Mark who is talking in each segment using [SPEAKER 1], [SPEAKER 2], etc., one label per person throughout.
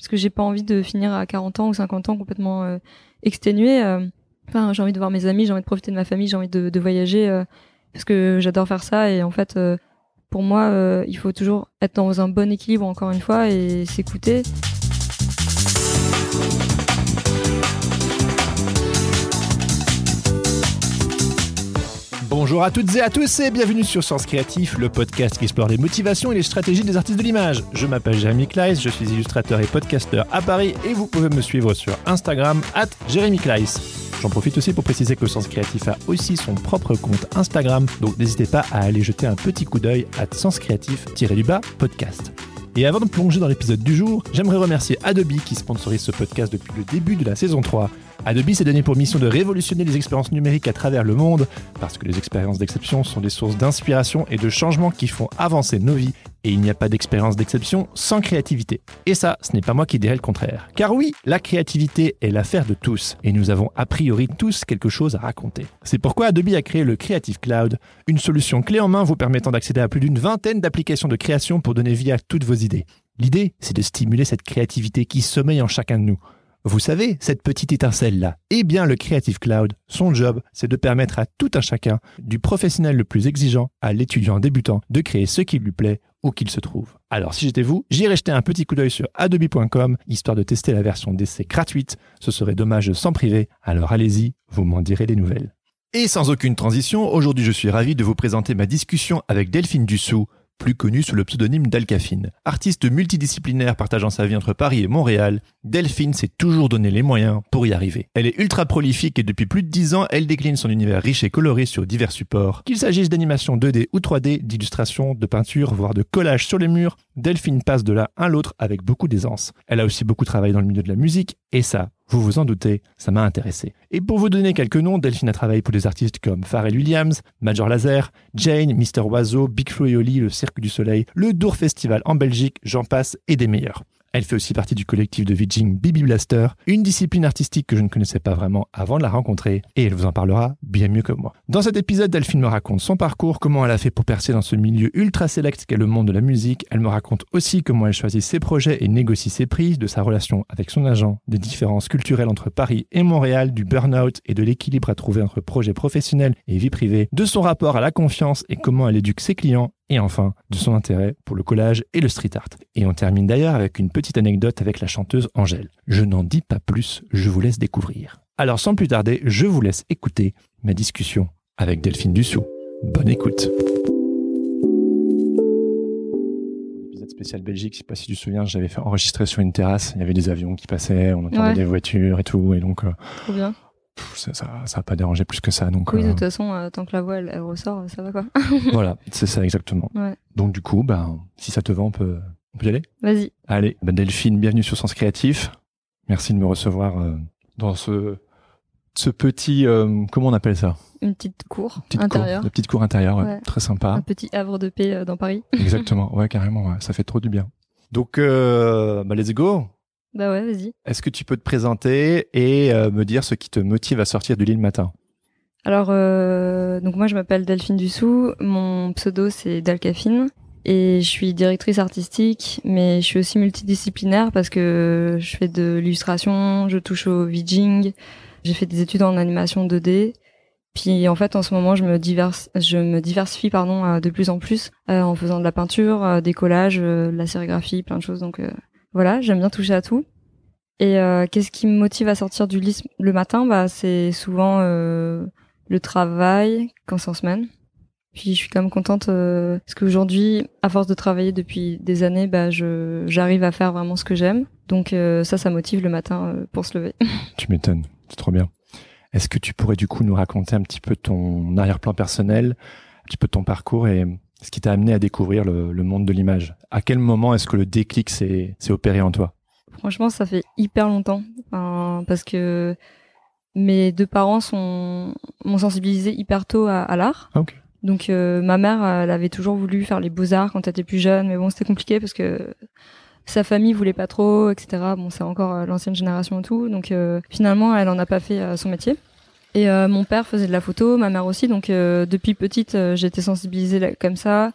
[SPEAKER 1] Parce que j'ai pas envie de finir à 40 ans ou 50 ans complètement euh, exténué. euh. Enfin, j'ai envie de voir mes amis, j'ai envie de profiter de ma famille, j'ai envie de, voyager euh, parce que j'adore faire ça et en fait euh, pour moi il faut toujours être dans un bon équilibre encore une fois et s'écouter.
[SPEAKER 2] Bonjour à toutes et à tous et bienvenue sur Sens Créatif, le podcast qui explore les motivations et les stratégies des artistes de l'image. Je m'appelle Jérémy Kleiss, je suis illustrateur et podcasteur à Paris et vous pouvez me suivre sur Instagram at Jérémy Kleiss. J'en profite aussi pour préciser que Sens Créatif a aussi son propre compte Instagram, donc n'hésitez pas à aller jeter un petit coup d'œil à Sens Créatif-du-bas podcast. Et avant de plonger dans l'épisode du jour, j'aimerais remercier Adobe qui sponsorise ce podcast depuis le début de la saison 3. Adobe s'est donné pour mission de révolutionner les expériences numériques à travers le monde, parce que les expériences d'exception sont des sources d'inspiration et de changement qui font avancer nos vies, et il n'y a pas d'expérience d'exception sans créativité. Et ça, ce n'est pas moi qui dirais le contraire. Car oui, la créativité est l'affaire de tous, et nous avons a priori tous quelque chose à raconter. C'est pourquoi Adobe a créé le Creative Cloud, une solution clé en main vous permettant d'accéder à plus d'une vingtaine d'applications de création pour donner vie à toutes vos idées. L'idée, c'est de stimuler cette créativité qui sommeille en chacun de nous. Vous savez, cette petite étincelle-là, eh bien le Creative Cloud, son job, c'est de permettre à tout un chacun, du professionnel le plus exigeant à l'étudiant débutant, de créer ce qui lui plaît où qu'il se trouve. Alors si j'étais vous, j'irais jeter un petit coup d'œil sur adobe.com, histoire de tester la version d'essai gratuite. Ce serait dommage de s'en priver, alors allez-y, vous m'en direz des nouvelles. Et sans aucune transition, aujourd'hui je suis ravi de vous présenter ma discussion avec Delphine Dussou, plus connue sous le pseudonyme d'Alcafine. Artiste multidisciplinaire partageant sa vie entre Paris et Montréal, Delphine s'est toujours donné les moyens pour y arriver. Elle est ultra prolifique et depuis plus de 10 ans, elle décline son univers riche et coloré sur divers supports. Qu'il s'agisse d'animation 2D ou 3D, d'illustration, de peinture, voire de collage sur les murs, Delphine passe de l'un à l'autre avec beaucoup d'aisance. Elle a aussi beaucoup travaillé dans le milieu de la musique et ça, vous vous en doutez, ça m'a intéressé. Et pour vous donner quelques noms, Delphine a travaillé pour des artistes comme Pharrell Williams, Major Laser, Jane, Mister Oiseau, Big Flo et Oli, le Cirque du Soleil, le Dour Festival en Belgique, j'en passe et des meilleurs. Elle fait aussi partie du collectif de VJing Bibi Blaster, une discipline artistique que je ne connaissais pas vraiment avant de la rencontrer, et elle vous en parlera bien mieux que moi. Dans cet épisode, Delphine me raconte son parcours, comment elle a fait pour percer dans ce milieu ultra sélect qu'est le monde de la musique. Elle me raconte aussi comment elle choisit ses projets et négocie ses prix, de sa relation avec son agent, des différences culturelles entre Paris et Montréal, du burn-out et de l'équilibre à trouver entre projets professionnels et vie privée, de son rapport à la confiance et comment elle éduque ses clients et enfin de son intérêt pour le collage et le street art. Et on termine d'ailleurs avec une petite anecdote avec la chanteuse Angèle. Je n'en dis pas plus, je vous laisse découvrir. Alors sans plus tarder, je vous laisse écouter ma discussion avec Delphine Dussou. Bonne écoute. L'épisode spécial Belgique, je sais pas si tu te souviens, j'avais fait enregistrer sur une terrasse, il y avait des avions qui passaient, on entendait
[SPEAKER 1] Ouais.
[SPEAKER 2] des voitures et tout, et donc euh,
[SPEAKER 1] Trop bien.
[SPEAKER 2] Pff, ça, ça, ça a pas dérangé plus que ça. Donc
[SPEAKER 1] Oui, de
[SPEAKER 2] euh,
[SPEAKER 1] toute façon, euh, tant que la voix elle, elle ressort, ça va quoi.
[SPEAKER 2] voilà, c'est ça exactement.
[SPEAKER 1] Ouais.
[SPEAKER 2] Donc du coup, ben, si ça te va, on peut, on peut y aller?
[SPEAKER 1] Vas-y.
[SPEAKER 2] Allez, ben, Delphine, bienvenue sur Sens Créatif. Merci de me recevoir euh, dans ce, ce petit, euh, comment on appelle ça?
[SPEAKER 1] Une petite cour
[SPEAKER 2] Petite
[SPEAKER 1] intérieure.
[SPEAKER 2] cour, de petite cour intérieure, ouais,
[SPEAKER 1] Ouais.
[SPEAKER 2] très
[SPEAKER 1] Un
[SPEAKER 2] sympa.
[SPEAKER 1] petit havre de paix euh, dans Paris.
[SPEAKER 2] Exactement, ouais, carrément, ouais, ça fait trop du bien. Donc, euh, bah, let's go.
[SPEAKER 1] Bah ouais, vas-y.
[SPEAKER 2] Est-ce que tu peux te présenter et euh, me dire ce qui te motive à sortir du lit le matin?
[SPEAKER 1] Alors, euh, donc moi je m'appelle Delphine Dussou, mon pseudo c'est Dalcafine et je suis directrice artistique, mais je suis aussi multidisciplinaire parce que je fais de l'illustration, je touche au VJing, j'ai fait des études en animation 2D. Puis en fait en ce moment je me diverse, je me diversifie pardon de plus en plus euh, en faisant de la peinture, euh, des collages, euh, de la sérigraphie, plein de choses. Donc euh, voilà, j'aime bien toucher à tout. Et euh, qu'est-ce qui me motive à sortir du lit le matin? Bah c'est souvent euh, le travail quand c'est en semaine. Puis je suis quand même contente euh, parce qu'aujourd'hui, à force de travailler depuis des années, bah je j'arrive à faire vraiment ce que j'aime. Donc euh, ça, ça motive le matin euh, pour se lever.
[SPEAKER 2] Tu m'étonnes, c'est trop bien. Est-ce que tu pourrais du coup nous raconter un petit peu ton arrière-plan personnel, un petit peu ton parcours et ce qui t'a amené à découvrir le, le monde de l'image. À quel moment est-ce que le déclic s'est opéré en toi?
[SPEAKER 1] Franchement, ça fait hyper longtemps. Enfin, parce que mes deux parents sont m'ont sensibilisé hyper tôt à, à l'art.
[SPEAKER 2] Ah.
[SPEAKER 1] Donc euh, ma mère, elle avait toujours voulu faire les beaux-arts quand elle était plus jeune, mais bon, c'était compliqué parce que sa famille voulait pas trop, etc. Bon, c'est encore euh, l'ancienne génération et tout. Donc euh, finalement, elle en a pas fait euh, son métier. Et euh, mon père faisait de la photo, ma mère aussi. Donc euh, depuis petite, euh, été sensibilisée là- comme ça.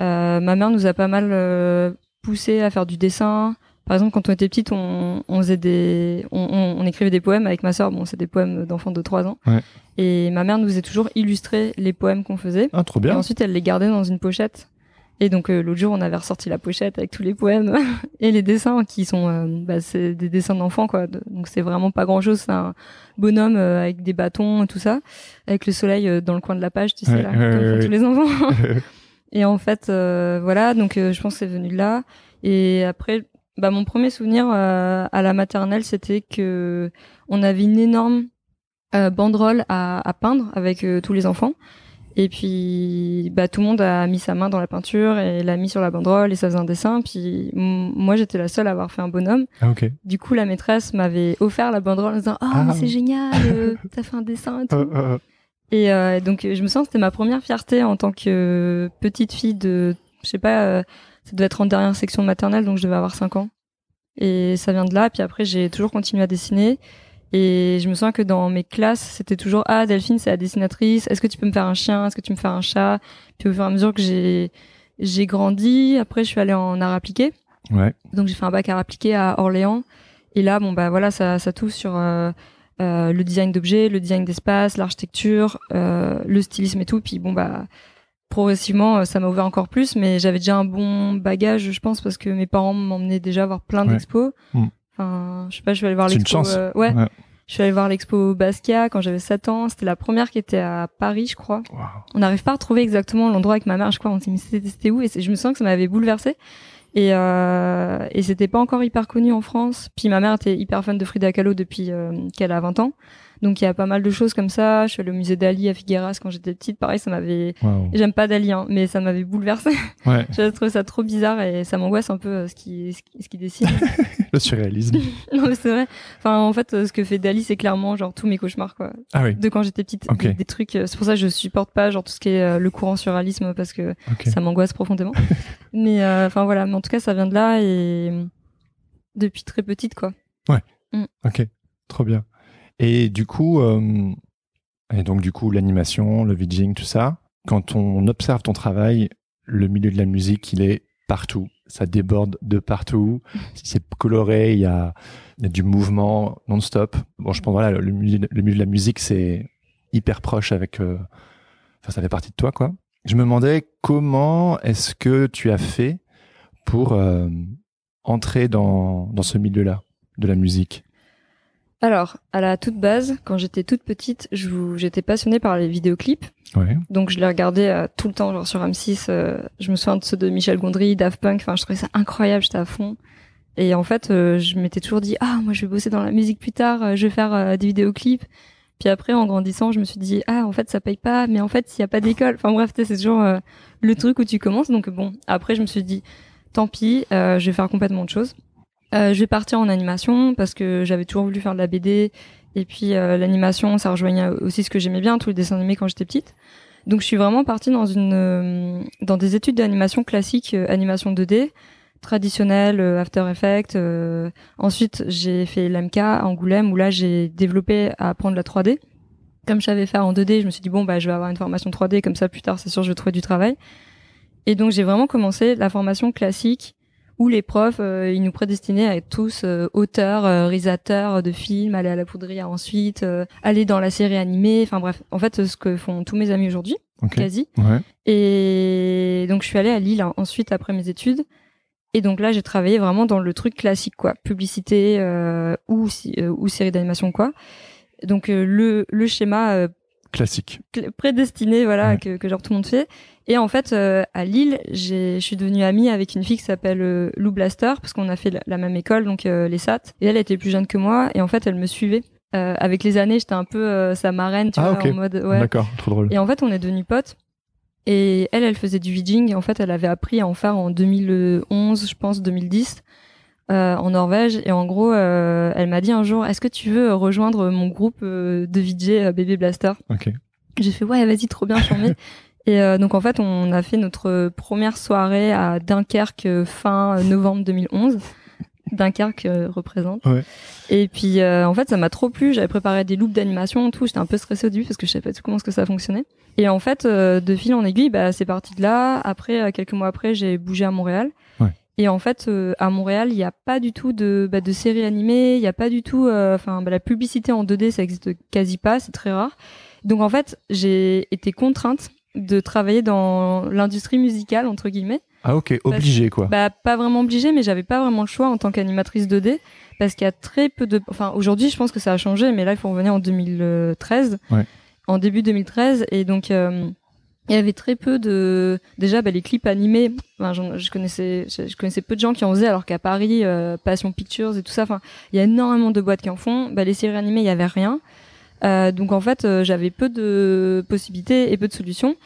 [SPEAKER 1] Euh, ma mère nous a pas mal euh, poussé à faire du dessin. Par exemple, quand on était petite, on, on faisait des, on, on- on écrivait des poèmes avec ma sœur. Bon, c'est des poèmes d'enfants de 3 ans.
[SPEAKER 2] Ouais.
[SPEAKER 1] Et ma mère nous faisait toujours illustrer les poèmes qu'on faisait.
[SPEAKER 2] Ah, trop
[SPEAKER 1] Et
[SPEAKER 2] bien.
[SPEAKER 1] ensuite, elle les gardait dans une pochette. Et donc euh, l'autre jour, on avait ressorti la pochette avec tous les poèmes et les dessins qui sont, euh, bah, c'est des dessins d'enfants quoi. Donc c'est vraiment pas grand chose. C'est un bonhomme euh, avec des bâtons et tout ça, avec le soleil dans le coin de la page, tu sais
[SPEAKER 2] Ouais,
[SPEAKER 1] là,
[SPEAKER 2] ouais,
[SPEAKER 1] comme
[SPEAKER 2] ouais,
[SPEAKER 1] tous les enfants. et en fait, voilà. Donc je pense que c'est venu de là. Et après, bah mon premier souvenir à la maternelle, c'était que on avait une énorme banderole à, à peindre avec tous les enfants. Et puis, bah, tout le monde a mis sa main dans la peinture et l'a mis sur la banderole et ça faisait un dessin. Puis, moi, j'étais la seule à avoir fait un bonhomme.
[SPEAKER 2] Ah, ok.
[SPEAKER 1] Du coup, la maîtresse m'avait offert la banderole en disant, oh,
[SPEAKER 2] Ah.
[SPEAKER 1] mais c'est génial, euh, t'as fait un dessin et tout.
[SPEAKER 2] Euh, euh,
[SPEAKER 1] Et euh, donc, je me sens que c'était ma première fierté en tant que petite fille de, je sais pas, euh, ça devait être en dernière section maternelle, donc je devais avoir 5 ans. Et ça vient de là. Puis après, j'ai toujours continué à dessiner. Et je me souviens que dans mes classes, c'était toujours ah Delphine, c'est la dessinatrice. Est-ce que tu peux me faire un chien? Est-ce que tu peux me faire un chat? Puis au fur et à mesure que j'ai j'ai grandi, après je suis allée en art appliqué.
[SPEAKER 2] ouais.
[SPEAKER 1] Donc j'ai fait un bac art appliqué à Orléans. Et là, bon bah voilà, ça ça touche sur euh, euh, le design d'objets, le design d'espace, l'architecture, euh, le stylisme et tout. Puis bon bah progressivement, ça m'a ouvert encore plus. Mais j'avais déjà un bon bagage, je pense, parce que mes parents m'emmenaient déjà voir plein
[SPEAKER 2] Ouais.
[SPEAKER 1] d'expos.
[SPEAKER 2] Mm.
[SPEAKER 1] Enfin, je sais pas, je suis allée voir l'expo. euh, ouais,
[SPEAKER 2] Ouais.
[SPEAKER 1] je suis allée voir l'expo Basquiat quand j'avais 7 ans. C'était la première qui était à Paris, je crois. On n'arrive pas à retrouver exactement l'endroit avec ma mère je crois. On s'est dit mais c'était où? Et je me sens que ça m'avait bouleversée. Et euh, et c'était pas encore hyper connu en France. Puis ma mère était hyper fan de Frida Kahlo depuis euh, qu'elle a 20 ans donc il y a pas mal de choses comme ça. Je suis allée au musée Dali à Figueras quand j'étais petite. Pareil ça m'avait j'aime pas Dali hein, mais ça m'avait bouleversée.
[SPEAKER 2] Ouais.
[SPEAKER 1] j'ai trouvé ça trop bizarre et ça m'angoisse un peu euh, ce qui ce qui, ce qui dessine.
[SPEAKER 2] Le surréalisme.
[SPEAKER 1] non mais c'est vrai. Enfin en fait euh, ce que fait Dali c'est clairement genre tous mes cauchemars quoi.
[SPEAKER 2] Ah oui.
[SPEAKER 1] de quand j'étais petite. Des, des trucs euh, c'est pour ça que je supporte pas genre tout ce qui est le courant surréalisme parce que ça m'angoisse profondément. Mais enfin voilà. Mais en tout cas ça vient de là et depuis très petite quoi.
[SPEAKER 2] Ok. Trop bien. Et du coup, euh, et donc du coup, l'animation, le vidging, tout ça. Quand on observe ton travail, le milieu de la musique, il est partout. Ça déborde de partout. C'est coloré. Il y a, du mouvement non-stop. Bon, je pense voilà, le milieu, de la musique, c'est hyper proche avec. euh, Enfin, ça fait partie de toi, quoi. Je me demandais comment est-ce que tu as fait pour euh, entrer dans ce milieu-là de la musique?
[SPEAKER 1] Alors à la toute base quand j'étais toute petite j'étais passionnée par les vidéoclips.
[SPEAKER 2] Ouais.
[SPEAKER 1] donc je les regardais euh, tout le temps genre sur M6 euh, je me souviens de ceux de Michel Gondry Daft Punk enfin je trouvais ça incroyable j'étais à fond. Et en fait euh, je m'étais toujours dit ah moi je vais bosser dans la musique plus tard euh, je vais faire euh, des vidéoclips. Puis après en grandissant je me suis dit ah en fait ça paye pas mais en fait s'il y a pas d'école. Enfin bref c'est toujours euh, le truc où tu commences. Donc bon après je me suis dit tant pis euh, je vais faire complètement autre chose euh, je vais partir en animation parce que j'avais toujours voulu faire de la BD et puis euh, l'animation ça rejoignait aussi ce que j'aimais bien tous les dessins animés quand j'étais petite. Donc je suis vraiment partie dans une euh, dans des études d'animation classique euh, animation 2D traditionnelle euh, After Effects ensuite j'ai fait l'MK à Angoulême où là j'ai développé à apprendre la 3D comme je savais faire en 2D je me suis dit bon bah je vais avoir une formation 3D comme ça plus tard c'est sûr je vais trouver du travail. Et donc j'ai vraiment commencé la formation classique où les profs, euh, ils nous prédestinaient à être tous euh, auteurs, euh, réalisateurs de films, aller à la poudrière ensuite, euh, aller dans la série animée, enfin bref, en fait, ce que font tous mes amis aujourd'hui, quasi.
[SPEAKER 2] Ouais.
[SPEAKER 1] Et donc je suis allée à Lille hein, ensuite après mes études. Et donc là, j'ai travaillé vraiment dans le truc classique, quoi, publicité euh, ou euh, ou série d'animation, quoi. Donc euh, le le schéma euh,
[SPEAKER 2] Classique.
[SPEAKER 1] cl- prédestiné voilà
[SPEAKER 2] Ouais.
[SPEAKER 1] que, que genre tout le monde fait et en fait euh, à Lille j'ai je suis devenue amie avec une fille qui s'appelle euh, Lou Blaster parce qu'on a fait la, la même école donc euh, les SAT et elle était plus jeune que moi et en fait elle me suivait avec les années j'étais un peu sa marraine tu
[SPEAKER 2] Ah,
[SPEAKER 1] vois en mode ouais
[SPEAKER 2] D'accord, trop drôle.
[SPEAKER 1] et en fait on est devenus potes Et elle, elle faisait du VJing. En fait, elle avait appris à en faire en 2011, je pense, 2010, euh, en Norvège. Et en gros, euh, elle m'a dit un jour, est-ce que tu veux rejoindre mon groupe euh, de VJ euh, Baby Blaster?
[SPEAKER 2] Ok.
[SPEAKER 1] J'ai fait, ouais, vas-y, trop bien, charmé. et euh, donc, en fait, on a fait notre première soirée à Dunkerque fin novembre 2011. Dunkerque représente.
[SPEAKER 2] Ouais.
[SPEAKER 1] Et puis, euh, en fait, ça m'a trop plu. J'avais préparé des loops d'animation et tout. J'étais un peu stressée au début parce que je savais pas tout comment est-ce que ça fonctionnait. Et en fait, euh, de fil en aiguille, bah, c'est parti de là. Après, quelques mois après, j'ai bougé à Montréal. Et en fait, euh, à Montréal, il n'y a pas du tout de, bah, de séries animées. Il n'y a pas du tout, euh, enfin, bah, la publicité en 2D, ça existe quasi pas. C'est très rare. Donc, en fait, j'ai été contrainte de travailler dans l'industrie musicale, entre guillemets.
[SPEAKER 2] Ah ok, obligé quoi.
[SPEAKER 1] Bah, pas vraiment obligée, mais j'avais pas vraiment le choix en tant qu'animatrice 2D. Parce qu'il y a très peu de. Enfin, aujourd'hui, je pense que ça a changé, mais là, il faut revenir en 2013.
[SPEAKER 2] Ouais.
[SPEAKER 1] En début 2013. Et donc, euh, il y avait très peu de. Déjà, bah, les clips animés. Je connaissais, je connaissais peu de gens qui en faisaient, alors qu'à Paris, euh, Passion Pictures et tout ça. Enfin, il y a énormément de boîtes qui en font. Bah, les séries animées, il y avait rien. Euh, donc, en fait, euh, j'avais peu de possibilités et peu de solutions.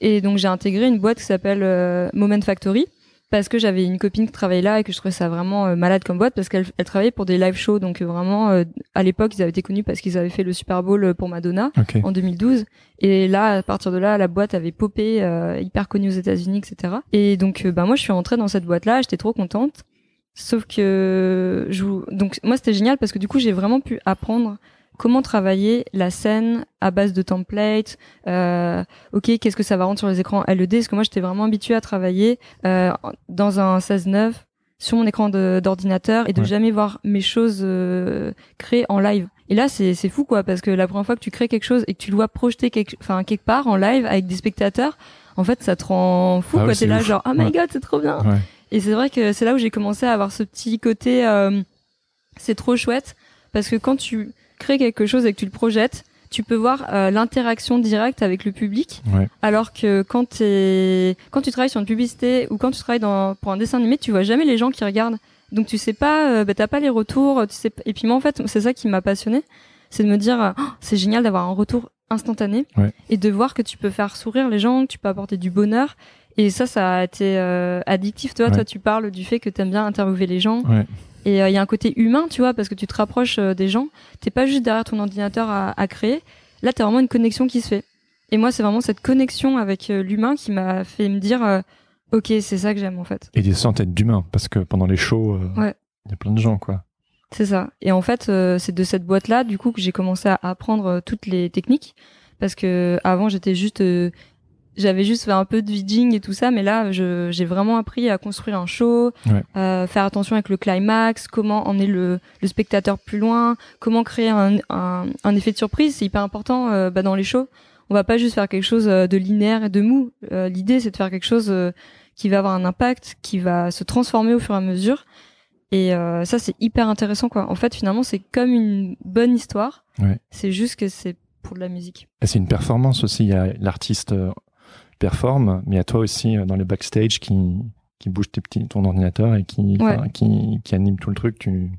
[SPEAKER 1] Et donc, j'ai intégré une boîte qui s'appelle euh, Moment Factory parce que j'avais une copine qui travaillait là et que je trouvais ça vraiment euh, malade comme boîte parce qu'elle elle travaillait pour des live shows. Donc euh, vraiment euh, à l'époque ils avaient été connus parce qu'ils avaient fait le Super Bowl pour Madonna en 2012 et là à partir de là la boîte avait popé euh, hyper connue aux États-Unis etc et donc bah moi je suis rentrée dans cette boîte là j'étais trop contente. Sauf que je donc moi c'était génial parce que du coup j'ai vraiment pu apprendre comment travailler la scène à base de templates euh, ok qu'est-ce que ça va rendre sur les écrans LED parce que moi j'étais vraiment habituée à travailler euh, dans un 16-9 sur mon écran d'ordinateur et de
[SPEAKER 2] Ouais.
[SPEAKER 1] jamais voir mes choses euh, créées en live et là c'est fou quoi parce que la première fois que tu crées quelque chose et que tu le vois projeter quelque enfin quelque part en live avec des spectateurs en fait ça te rend fou
[SPEAKER 2] Ah
[SPEAKER 1] quoi t'es là
[SPEAKER 2] ouf.
[SPEAKER 1] genre oh my
[SPEAKER 2] Ouais.
[SPEAKER 1] god c'est trop bien
[SPEAKER 2] Ouais.
[SPEAKER 1] et c'est vrai que c'est là où j'ai commencé à avoir ce petit côté, euh, c'est trop chouette, parce que quand tu crées quelque chose et que tu le projettes, tu peux voir euh, l'interaction directe avec le public,
[SPEAKER 2] Ouais.
[SPEAKER 1] alors que quand, tu travailles sur une publicité ou quand tu travailles dans, pour un dessin animé, tu vois jamais les gens qui regardent. Donc tu sais pas, euh, bah, t'as pas les retours, tu sais. Et puis moi en fait, c'est ça qui m'a passionné, c'est de me dire, Oh, c'est génial d'avoir un retour instantané
[SPEAKER 2] Ouais.
[SPEAKER 1] et de voir que tu peux faire sourire les gens, que tu peux apporter du bonheur. Et ça, ça a été euh, addictif. Toi,
[SPEAKER 2] Ouais.
[SPEAKER 1] toi, tu parles du fait que t'aimes bien interviewer les gens.
[SPEAKER 2] Ouais.
[SPEAKER 1] Et il y a un côté humain, tu vois, parce que tu te rapproches euh, des gens. T'es pas juste derrière ton ordinateur à, à créer. Là, t'as vraiment une connexion qui se fait. Et moi, c'est vraiment cette connexion avec euh, l'humain qui m'a fait me dire, euh, ok, c'est ça que j'aime en fait.
[SPEAKER 2] Et des centaines d'humains parce que pendant les shows, euh, il
[SPEAKER 1] Ouais.
[SPEAKER 2] y a plein de gens quoi.
[SPEAKER 1] C'est ça. Et en fait, euh, c'est de cette boîte-là, du coup, que j'ai commencé à apprendre euh, toutes les techniques. Parce que avant, j'étais juste, euh, j'avais juste fait un peu de vidging et tout ça, mais là, j'ai vraiment appris à construire un show,
[SPEAKER 2] Ouais.
[SPEAKER 1] euh, faire attention avec le climax, comment emmener le, le spectateur plus loin, comment créer un, un, un effet de surprise. C'est hyper important euh, bah, dans les shows. On va pas juste faire quelque chose euh, de linéaire et de mou. Euh, L'idée, c'est de faire quelque chose euh, qui va avoir un impact, qui va se transformer au fur et à mesure. Et euh, ça, c'est hyper intéressant, quoi. En fait, finalement, c'est comme une bonne histoire.
[SPEAKER 2] Ouais.
[SPEAKER 1] C'est juste que c'est pour de la musique.
[SPEAKER 2] C'est une performance aussi. Il y a l'artiste euh, performe, mais a toi aussi euh, dans le backstage qui qui bouge tes petits, ton ordinateur et qui,
[SPEAKER 1] Ouais.
[SPEAKER 2] qui qui anime tout le truc. Tu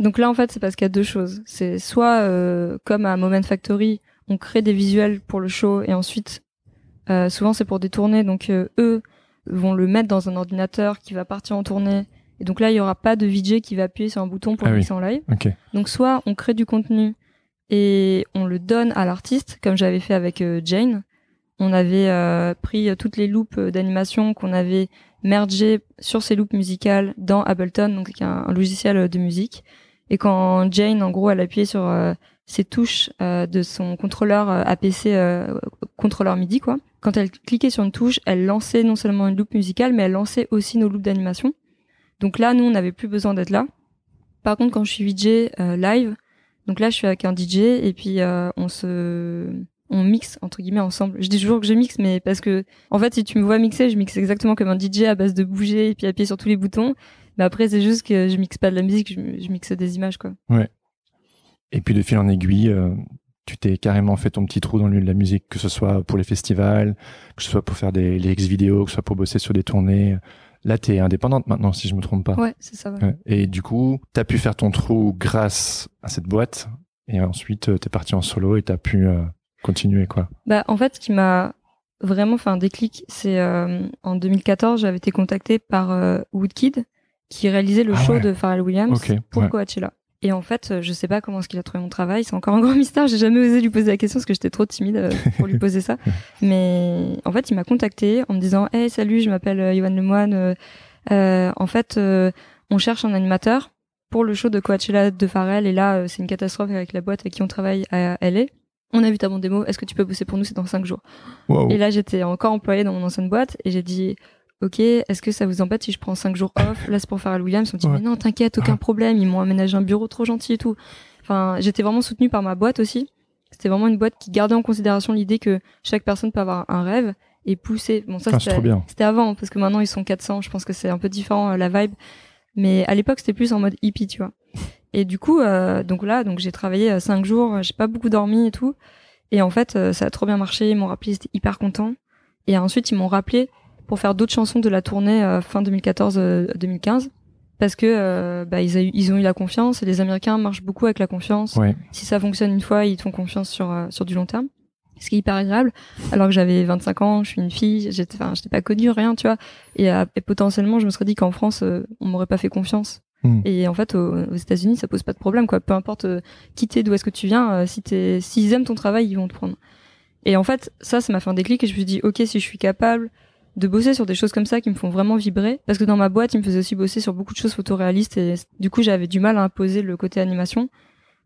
[SPEAKER 1] Donc là, en fait, c'est parce qu'il y a deux choses. C'est soit, euh, comme à Moment Factory, on crée des visuels pour le show et ensuite, euh, souvent c'est pour des tournées. Donc euh, eux vont le mettre dans un ordinateur qui va partir en tournée. Et donc là, il y aura pas de VJ qui va appuyer sur un bouton pour
[SPEAKER 2] Ah
[SPEAKER 1] le
[SPEAKER 2] oui.
[SPEAKER 1] en live. Donc soit on crée du contenu et on le donne à l'artiste, comme j'avais fait avec Jane. On avait euh, pris euh, toutes les loops euh, d'animation qu'on avait mergées sur ces loops musicales dans Ableton, donc un, logiciel euh, de musique. Et quand Jane, en gros, elle appuyait sur euh, ses touches euh, de son contrôleur APC, contrôleur MIDI, quoi. Quand elle cliquait sur une touche, elle lançait non seulement une loop musicale, mais elle lançait aussi nos loops d'animation. Donc là, nous, on n'avait plus besoin d'être là. Par contre, quand je suis VJ live, donc là, je suis avec un DJ et puis on se, on mixe entre guillemets ensemble. Je dis toujours que je mixe, mais parce que en fait, si tu me vois mixer, je mixe exactement comme un DJ à base de bouger et puis appuyer sur tous les boutons. Mais après, c'est juste que je mixe pas de la musique, je, je mixe des images, quoi.
[SPEAKER 2] Et puis de fil en aiguille, euh, tu t'es carrément fait ton petit trou dans le de la musique, que ce soit pour les festivals, que ce soit pour faire des les ex-vidéos, que ce soit pour bosser sur des tournées. Là, t'es indépendante maintenant, si je me trompe pas.
[SPEAKER 1] Ouais, c'est ça. Ouais.
[SPEAKER 2] Ouais. Et du coup, t'as pu faire ton trou grâce à cette boîte. Et ensuite, euh, t'es parti en solo et t'as pu euh, continuer, quoi.
[SPEAKER 1] Bah, en fait, ce qui m'a vraiment fait un déclic, c'est en 2014, j'avais été contactée par Woodkid qui réalisait le
[SPEAKER 2] Ah
[SPEAKER 1] show
[SPEAKER 2] ouais.
[SPEAKER 1] de Pharrell Williams pour
[SPEAKER 2] ouais.
[SPEAKER 1] Coachella. Et en fait, euh, je sais pas comment est-ce qu'il a trouvé mon travail. C'est encore un grand mystère. J'ai jamais osé lui poser la question parce que j'étais trop timide euh, pour lui poser ça. Mais en fait, il m'a contacté en me disant "Hey, salut, je m'appelle euh, Yoann Lemoine. Euh, euh, en fait, euh, on cherche un animateur pour le show de Coachella de Pharrell. Et là, euh, c'est une catastrophe avec la boîte avec qui on travaille à LA. On a vu ta bande démo. Est-ce que tu peux bosser pour nous C'est dans cinq jours.
[SPEAKER 2] Wow.
[SPEAKER 1] Et là, j'étais encore employée dans mon ancienne boîte et j'ai dit Ok, est-ce que ça vous embête si je prends cinq jours off Là, c'est pour Pharrell Williams? On me dit
[SPEAKER 2] Ouais.
[SPEAKER 1] Mais non, t'inquiète, aucun problème. Ils m'ont aménagé un bureau trop gentil et tout. Enfin, j'étais vraiment soutenue par ma boîte aussi. C'était vraiment une boîte qui gardait en considération l'idée que chaque personne peut avoir un rêve et pousser. Bon, ça,
[SPEAKER 2] Ah,
[SPEAKER 1] c'était avant parce que maintenant ils sont 400. Je pense que c'est un peu différent euh, la vibe. Mais à l'époque, c'était plus en mode hippie, tu vois. Et du coup, euh, donc là, donc j'ai travaillé euh, cinq jours. J'ai pas beaucoup dormi et tout. Et en fait, euh, ça a trop bien marché. Ils m'ont rappelé, ils étaient hyper contents. Et ensuite, ils m'ont rappelé pour faire d'autres chansons de la tournée euh, fin 2014-2015 parce que euh, bah, ils, a eu- ils ont eu la confiance et les Américains marchent beaucoup avec la confiance.
[SPEAKER 2] Ouais.
[SPEAKER 1] Si ça fonctionne une fois, ils te font confiance sur euh, sur du long terme. Ce qui est hyper agréable. Alors que j'avais 25 ans, je suis une fille, j'étais, enfin, j'étais pas connue, rien, tu vois. Et, euh, et potentiellement, je me serais dit qu'en France, euh, on m'aurait pas fait confiance.
[SPEAKER 2] Hmm.
[SPEAKER 1] Et en fait, aux, aux États-Unis, ça pose pas de problème, quoi. Peu importe euh, qui t'es, d'où est-ce que tu viens, euh, si t'es, s'ils aiment ton travail, ils vont te prendre. Et en fait, ça, ça m'a fait un déclic et je me suis dit, ok, si je suis capable de bosser sur des choses comme ça qui me font vraiment vibrer, parce que dans ma boîte, ils me faisaient aussi bosser sur beaucoup de choses photoréalistes et du coup, j'avais du mal à imposer le côté animation,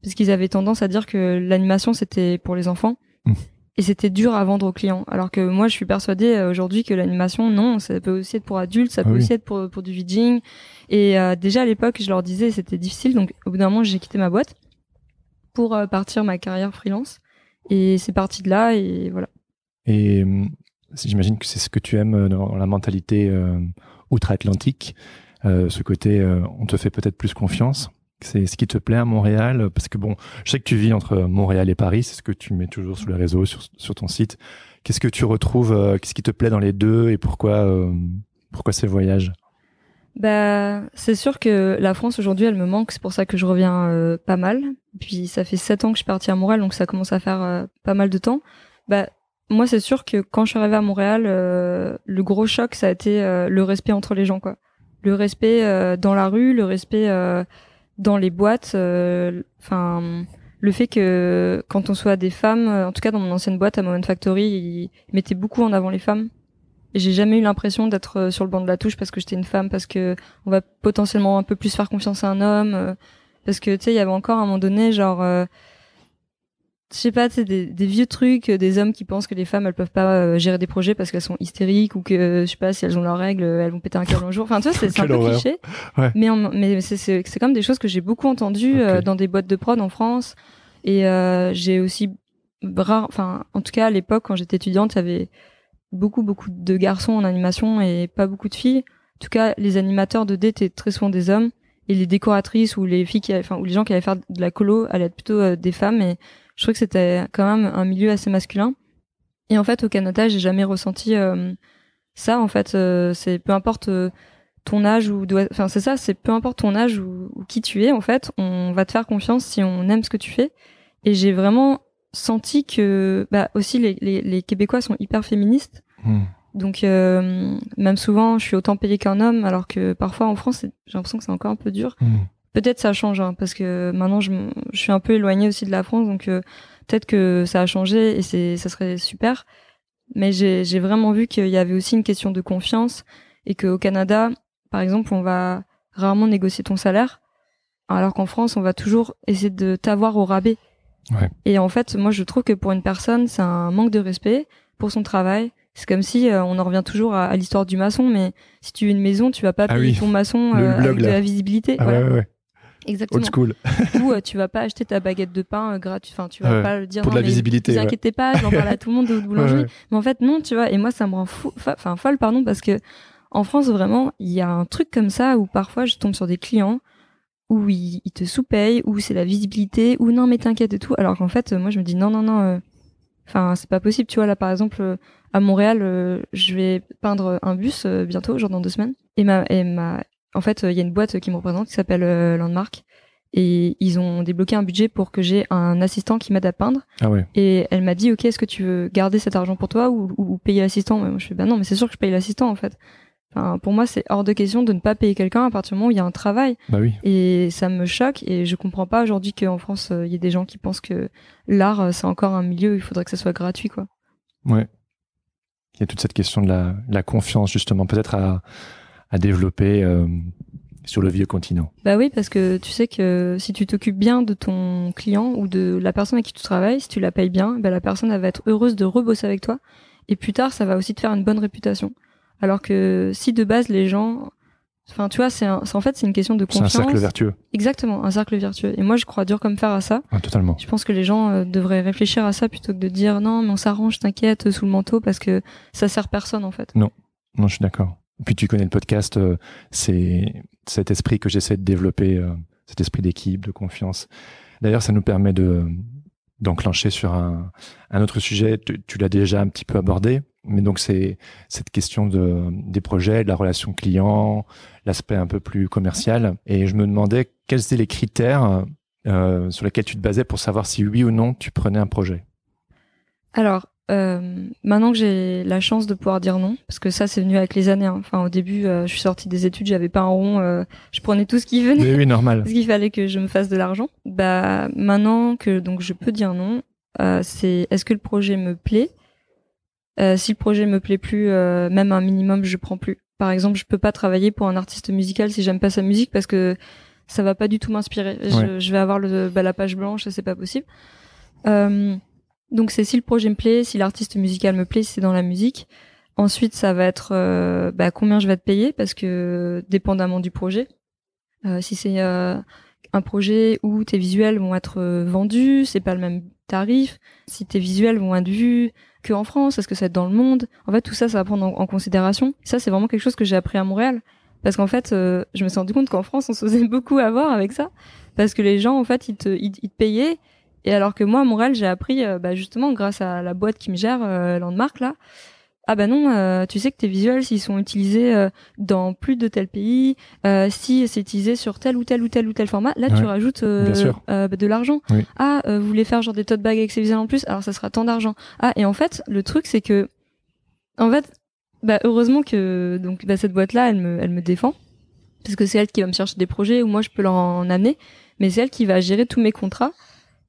[SPEAKER 1] parce qu'ils avaient tendance à dire que l'animation c'était pour les enfants.
[SPEAKER 2] Mm.
[SPEAKER 1] Et c'était dur à vendre aux clients. Alors que moi, je suis persuadée euh, aujourd'hui que l'animation, non, ça peut aussi être pour adultes, ça
[SPEAKER 2] Ah
[SPEAKER 1] peut
[SPEAKER 2] oui.
[SPEAKER 1] aussi être pour, pour du vidging. Et euh, déjà à l'époque, je leur disais, c'était difficile. Donc au bout d'un moment, j'ai quitté ma boîte pour euh, partir ma carrière freelance. Et c'est parti de là. Et voilà.
[SPEAKER 2] Et j'imagine que c'est ce que tu aimes dans la mentalité euh, outre-Atlantique, ce côté on te fait peut-être plus confiance. C'est ce qui te plaît à Montréal Parce que bon, je sais que tu vis entre Montréal et Paris, c'est ce que tu mets toujours sur les réseaux, sur, ton site. Qu'est-ce que tu retrouves euh, Qu'est-ce qui te plaît dans les deux et pourquoi, euh, pourquoi ces voyages?
[SPEAKER 1] Bah, c'est sûr que la France aujourd'hui, elle me manque. C'est pour ça que je reviens euh, pas mal. Puis ça fait sept ans que je suis partie à Montréal, donc ça commence à faire pas mal de temps. Bah, moi, c'est sûr que quand je suis arrivée à Montréal, le gros choc, ça a été le respect entre les gens, quoi. Le respect dans la rue, le respect dans les boîtes. euh, Enfin, le fait que quand on soit des femmes, euh, en tout cas dans mon ancienne boîte à Moment Factory, ils mettaient beaucoup en avant les femmes. Et j'ai jamais eu l'impression d'être euh, sur le banc de la touche parce que j'étais une femme, parce que on va potentiellement un peu plus faire confiance à un homme, parce que tu sais, il y avait encore à un moment donné, genre, je sais pas, sais, des, des vieux trucs, euh, des hommes qui pensent que les femmes elles peuvent pas euh, gérer des projets parce qu'elles sont hystériques ou que je sais pas si elles ont leurs règles, euh, elles vont péter un câble un jour. Enfin, tu vois, c'est c'est un peu
[SPEAKER 2] horreur.
[SPEAKER 1] cliché.
[SPEAKER 2] Ouais.
[SPEAKER 1] Mais mais c'est c'est c'est comme des choses que j'ai beaucoup entendues euh, dans des boîtes de prod en France et euh, j'ai aussi rare, enfin, en tout cas à l'époque quand j'étais étudiante, il y avait beaucoup beaucoup de garçons en animation et pas beaucoup de filles. En tout cas, les animateurs de D étaient très souvent des hommes et les décoratrices ou les filles qui, enfin, ou les gens qui allaient faire de la colo allaient être plutôt euh, des femmes. Et je trouvais que c'était quand même un milieu assez masculin. Et en fait, au Canada, j'ai jamais ressenti euh, ça. En fait, euh, c'est peu importe euh, ton âge ou, enfin, c'est ça, c'est peu importe ton âge ou, ou qui tu es. En fait, on va te faire confiance si on aime ce que tu fais. Et j'ai vraiment senti que, bah, aussi les, les, les Québécois sont hyper féministes.
[SPEAKER 2] Hmm.
[SPEAKER 1] Donc euh, même souvent, je suis autant payée qu'un homme, alors que parfois en France, j'ai l'impression que c'est encore un peu dur.
[SPEAKER 2] Hmm.
[SPEAKER 1] Peut-être ça change, hein, parce que maintenant je, suis un peu éloignée aussi de la France, donc euh, peut-être que ça a changé et c'est ça serait super. Mais j'ai vraiment vu qu'il y avait aussi une question de confiance et qu'au Canada, par exemple, on va rarement négocier ton salaire, alors qu'en France, on va toujours essayer de t'avoir au rabais.
[SPEAKER 2] Ouais.
[SPEAKER 1] Et en fait, moi, je trouve que pour une personne, c'est un manque de respect pour son travail. C'est comme si euh, on en revient toujours à, à l'histoire du maçon, mais si tu veux une maison, tu vas pas
[SPEAKER 2] Ah
[SPEAKER 1] payer
[SPEAKER 2] oui.
[SPEAKER 1] ton maçon euh,
[SPEAKER 2] blog,
[SPEAKER 1] avec de la visibilité.
[SPEAKER 2] Ah
[SPEAKER 1] Voilà.
[SPEAKER 2] ouais.
[SPEAKER 1] Exactement.
[SPEAKER 2] Old school.
[SPEAKER 1] Ou euh, tu vas pas acheter ta baguette de pain euh, gratuite. Enfin, tu vas
[SPEAKER 2] Ouais.
[SPEAKER 1] pas le dire.
[SPEAKER 2] Pour de la
[SPEAKER 1] mais
[SPEAKER 2] visibilité,
[SPEAKER 1] Vous
[SPEAKER 2] ouais.
[SPEAKER 1] pas, j'en parle à tout le monde de boulangerie.
[SPEAKER 2] Ouais.
[SPEAKER 1] Mais en fait, non, tu vois. Et moi, ça me rend fou, enfin folle, pardon, parce que en France, vraiment, il y a un truc comme ça où parfois je tombe sur des clients où ils, ils te sous-payent, où c'est la visibilité, où non, mais t'inquiète et tout. Alors qu'en fait, euh, moi, je me dis non, non, non. euh, Enfin, c'est pas possible. Tu vois, là, par exemple, euh, à Montréal, euh, je vais peindre un bus euh, bientôt, genre dans deux semaines. Et ma, et ma, en fait, euh, il y a une boîte qui me représente qui s'appelle euh, Landmark. et ils ont débloqué un budget pour que j'ai un assistant qui m'aide à peindre.
[SPEAKER 2] Ah ouais.
[SPEAKER 1] Et elle m'a dit, ok, est-ce que tu veux garder cet argent pour toi ou, ou payer l'assistant? Moi, je fais, bah non, mais c'est sûr que je paye l'assistant en fait. Enfin, pour moi, c'est hors de question de ne pas payer quelqu'un à partir du moment où il y a un travail.
[SPEAKER 2] Bah oui.
[SPEAKER 1] Et ça me choque et je comprends pas aujourd'hui qu'en France, euh, il y ait des gens qui pensent que l'art, euh, c'est encore un milieu où il faudrait que ça soit gratuit, quoi.
[SPEAKER 2] Ouais. Il y a toute cette question de la, la confiance, justement, peut-être à, à développer euh, sur le vieux continent.
[SPEAKER 1] Bah oui, parce que tu sais que si tu t'occupes bien de ton client ou de la personne avec qui tu travailles, si tu la payes bien, bah la personne elle va être heureuse de rebosser avec toi. Et plus tard, ça va aussi te faire une bonne réputation. Alors que si de base les gens, enfin tu vois, c'est en fait c'est une question de
[SPEAKER 2] C'est un
[SPEAKER 1] confiance.
[SPEAKER 2] cercle vertueux.
[SPEAKER 1] Exactement, un cercle vertueux. Et moi je crois dur comme fer à ça.
[SPEAKER 2] Ah, totalement.
[SPEAKER 1] Je pense que les gens euh, devraient réfléchir à ça plutôt que de dire non mais on s'arrange, t'inquiète, sous le manteau parce que ça sert personne en fait.
[SPEAKER 2] Non, je suis d'accord. Puis tu connais le podcast, euh, c'est cet esprit que j'essaie de développer, euh, cet esprit d'équipe, de confiance. D'ailleurs, ça nous permet de d'enclencher sur un, autre sujet. Tu, l'as déjà un petit peu abordé, mais donc c'est cette question de des projets, de la relation client, l'aspect un peu plus commercial. Et je me demandais quels étaient les critères euh, sur lesquels tu te basais pour savoir si oui ou non tu prenais un projet.
[SPEAKER 1] Alors, euh, maintenant que j'ai la chance de pouvoir dire non, parce que ça c'est venu avec les années. hein. Enfin, au début, euh, je suis sortie des études, j'avais pas un rond, euh, je prenais tout ce qui venait.
[SPEAKER 2] Oui, oui, normal.
[SPEAKER 1] parce qu'il fallait que je me fasse de l'argent. Bah maintenant que donc je peux dire non, c'est est-ce que le projet me plaît? Si le projet me plaît plus, même un minimum, je prends plus. Par exemple, je peux pas travailler pour un artiste musical si j'aime pas sa musique parce que ça va pas du tout m'inspirer. Je, vais avoir le, bah, la page blanche, c'est pas possible. Euh, donc c'est si le projet me plaît, si l'artiste musical me plaît, si c'est dans la musique. Ensuite, ça va être euh, bah, combien je vais te payer? Parce que dépendamment du projet. Euh, si c'est euh, un projet où tes visuels vont être vendus, c'est pas le même tarif. Si tes visuels vont être vus que France, est-ce que ça va être dans le monde? En fait, tout ça, ça va prendre en, en considération. Ça, c'est vraiment quelque chose que j'ai appris à Montréal. Parce qu'en fait, je me suis rendu compte qu'en France, on se faisait beaucoup avoir avec ça. Parce que les gens, en fait, ils te, ils te payaient. Et alors que moi, à Montréal, j'ai appris, euh, bah, justement, grâce à la boîte qui me gère, euh, Landmark, là, ah bah non, euh, tu sais que tes visuels, s'ils sont utilisés euh, dans plus de tel pays, euh, si c'est utilisé sur tel ou tel ou tel ou tel format, là tu rajoutes bah, de l'argent.
[SPEAKER 2] Oui.
[SPEAKER 1] Ah, vous voulez faire genre des tote bags avec ces visuels en plus, alors ça sera tant d'argent. Ah, et en fait, le truc c'est que, en fait, bah heureusement que donc bah, cette boîte là, elle me, elle me défend parce que c'est elle qui va me chercher des projets où moi je peux leur en amener, mais c'est elle qui va gérer tous mes contrats.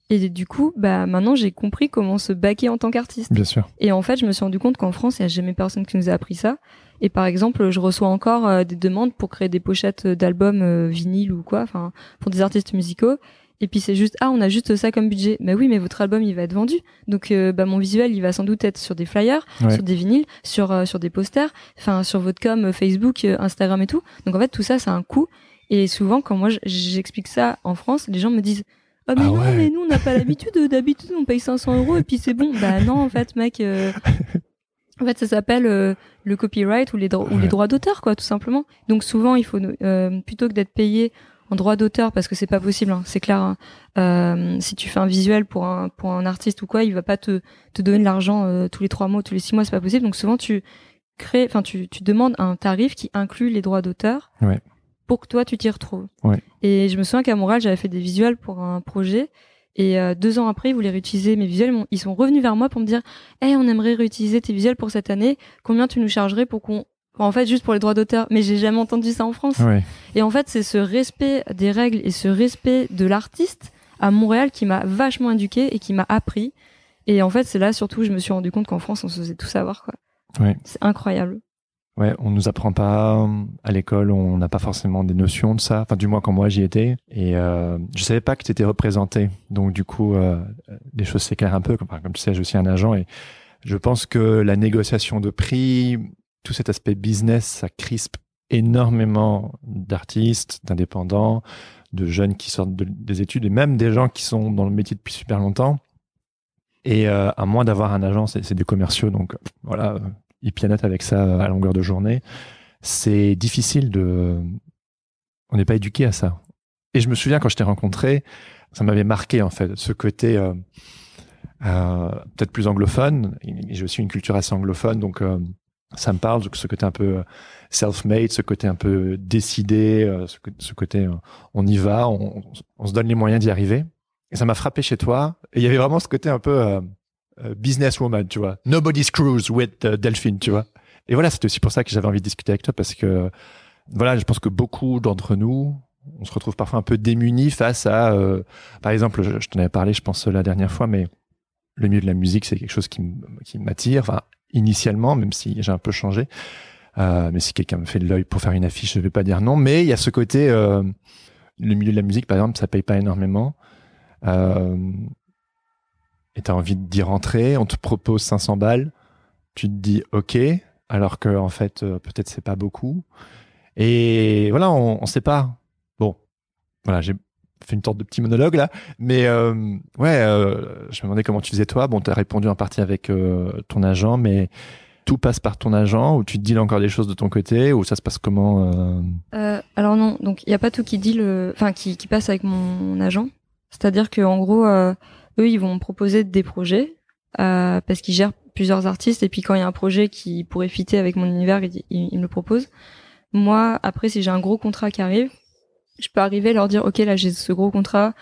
[SPEAKER 1] Et du coup, bah maintenant j'ai compris comment se baquer en tant qu'artiste.
[SPEAKER 2] Bien sûr.
[SPEAKER 1] Et en fait, je me suis rendu compte qu'en France, il n'y a jamais personne qui nous a appris ça. Et par exemple, je reçois encore euh, des demandes pour créer des pochettes d'albums euh, vinyles ou quoi, enfin pour des artistes musicaux. Et puis c'est juste ah on a juste ça comme budget. Bah oui, mais votre album il va être vendu. Donc euh, bah mon visuel il va sans doute être sur des flyers,
[SPEAKER 2] Ouais.
[SPEAKER 1] sur des vinyles, sur euh, sur des posters, enfin sur votre com euh, Facebook, euh, Instagram et tout. Donc en fait tout ça ça a un coût. Et souvent quand moi j'explique ça en France, les gens me disent ah mais
[SPEAKER 2] Ah
[SPEAKER 1] non
[SPEAKER 2] ouais.
[SPEAKER 1] mais nous on n'a pas l'habitude. D'habitude on paye 500 euros et puis c'est bon. Bah non en fait mec. euh, en fait, ça s'appelle euh, le copyright ou les, dro- ou les
[SPEAKER 2] Ouais.
[SPEAKER 1] droits d'auteur, quoi, tout simplement. Donc souvent, il faut euh, plutôt que d'être payé en droit d'auteur, parce que c'est pas possible, hein, c'est clair. hein, euh, si tu fais un visuel pour un pour un artiste ou quoi, il va pas te te donner de l'argent euh, tous les trois mois, tous les six mois, c'est pas possible. Donc souvent, tu crées, enfin, tu tu demandes un tarif qui inclut les droits d'auteur.
[SPEAKER 2] Ouais.
[SPEAKER 1] Pour que toi, tu t'y retrouves.
[SPEAKER 2] Ouais.
[SPEAKER 1] Et je me souviens qu'à Montréal, j'avais fait des visuels pour un projet. Et euh, deux ans après, ils voulaient réutiliser mes visuels. Ils sont revenus vers moi pour me dire Hey, on aimerait réutiliser tes visuels pour cette année. Combien tu nous chargerais pour qu'on. En fait, juste pour les droits d'auteur. Mais j'ai jamais entendu ça en France.
[SPEAKER 2] Ouais.
[SPEAKER 1] Et en fait, c'est ce respect des règles et ce respect de l'artiste à Montréal qui m'a vachement éduqué et qui m'a appris. Et en fait, c'est là surtout je me suis rendu compte qu'en France, on se faisait tout savoir. quoi.
[SPEAKER 2] Ouais.
[SPEAKER 1] C'est incroyable.
[SPEAKER 2] Ouais, on nous apprend pas euh, à l'école, on n'a pas forcément des notions de ça. Enfin, du moins quand moi j'y étais, et euh, je savais pas que tu étais représenté. Donc du coup, euh, les choses s'éclairent un peu. Comme, tu sais, j'ai aussi un agent, et je pense que la négociation de prix, tout cet aspect business, ça crispe énormément d'artistes, d'indépendants, de jeunes qui sortent de- des études, et même des gens qui sont dans le métier depuis super longtemps. Et euh, à moins d'avoir un agent, c'est des commerciaux, donc voilà, ils pianotent avec ça à longueur de journée. C'est difficile de. On n'est pas éduqué à ça. Et je me souviens quand je t'ai rencontré, ça m'avait marqué en fait, ce côté euh, euh, peut-être plus anglophone. J'ai aussi une culture assez anglophone, donc euh, ça me parle, ce côté un peu self-made, ce côté un peu décidé, ce, côté on y va, on, se donne les moyens d'y arriver. Et ça m'a frappé chez toi. Et il y avait vraiment ce côté un peu businesswoman, tu vois. Nobody screws with Delphine, tu vois. Et voilà, c'était aussi pour ça que j'avais envie de discuter avec toi parce que voilà, je pense que beaucoup d'entre nous, on se retrouve parfois un peu démunis face à, euh, par exemple, je, t'en avais parlé, je pense la dernière fois, mais le milieu de la musique, c'est quelque chose qui m'attire. Enfin, initialement, même si j'ai un peu changé. Euh, mais si quelqu'un me fait de l'œil pour faire une affiche, je vais pas dire non. Mais il y a ce côté, euh, le milieu de la musique, par exemple, ça paye pas énormément. Euh, et t'as envie d'y rentrer, on te propose 500 balles, tu te dis ok, alors que en fait euh, peut-être c'est pas beaucoup. Et voilà, on, on sait pas. Bon, voilà, j'ai fait une sorte de petit monologue là, mais euh, ouais, euh, je me demandais comment tu faisais toi. Bon, tu as répondu en partie avec ton agent, mais tout passe par ton agent ou tu te dis encore des choses de ton côté ou ça se passe comment
[SPEAKER 1] Alors non, donc il y a pas tout qui enfin qui passe avec mon agent. C'est-à-dire que en gros, eux ils vont proposer des projets parce qu'ils gèrent plusieurs artistes et puis quand il y a un projet qui pourrait fitter avec mon univers, il, me le propose. Moi, après, si j'ai un gros contrat qui arrive, je peux arriver leur dire, ok, là j'ai ce gros contrat,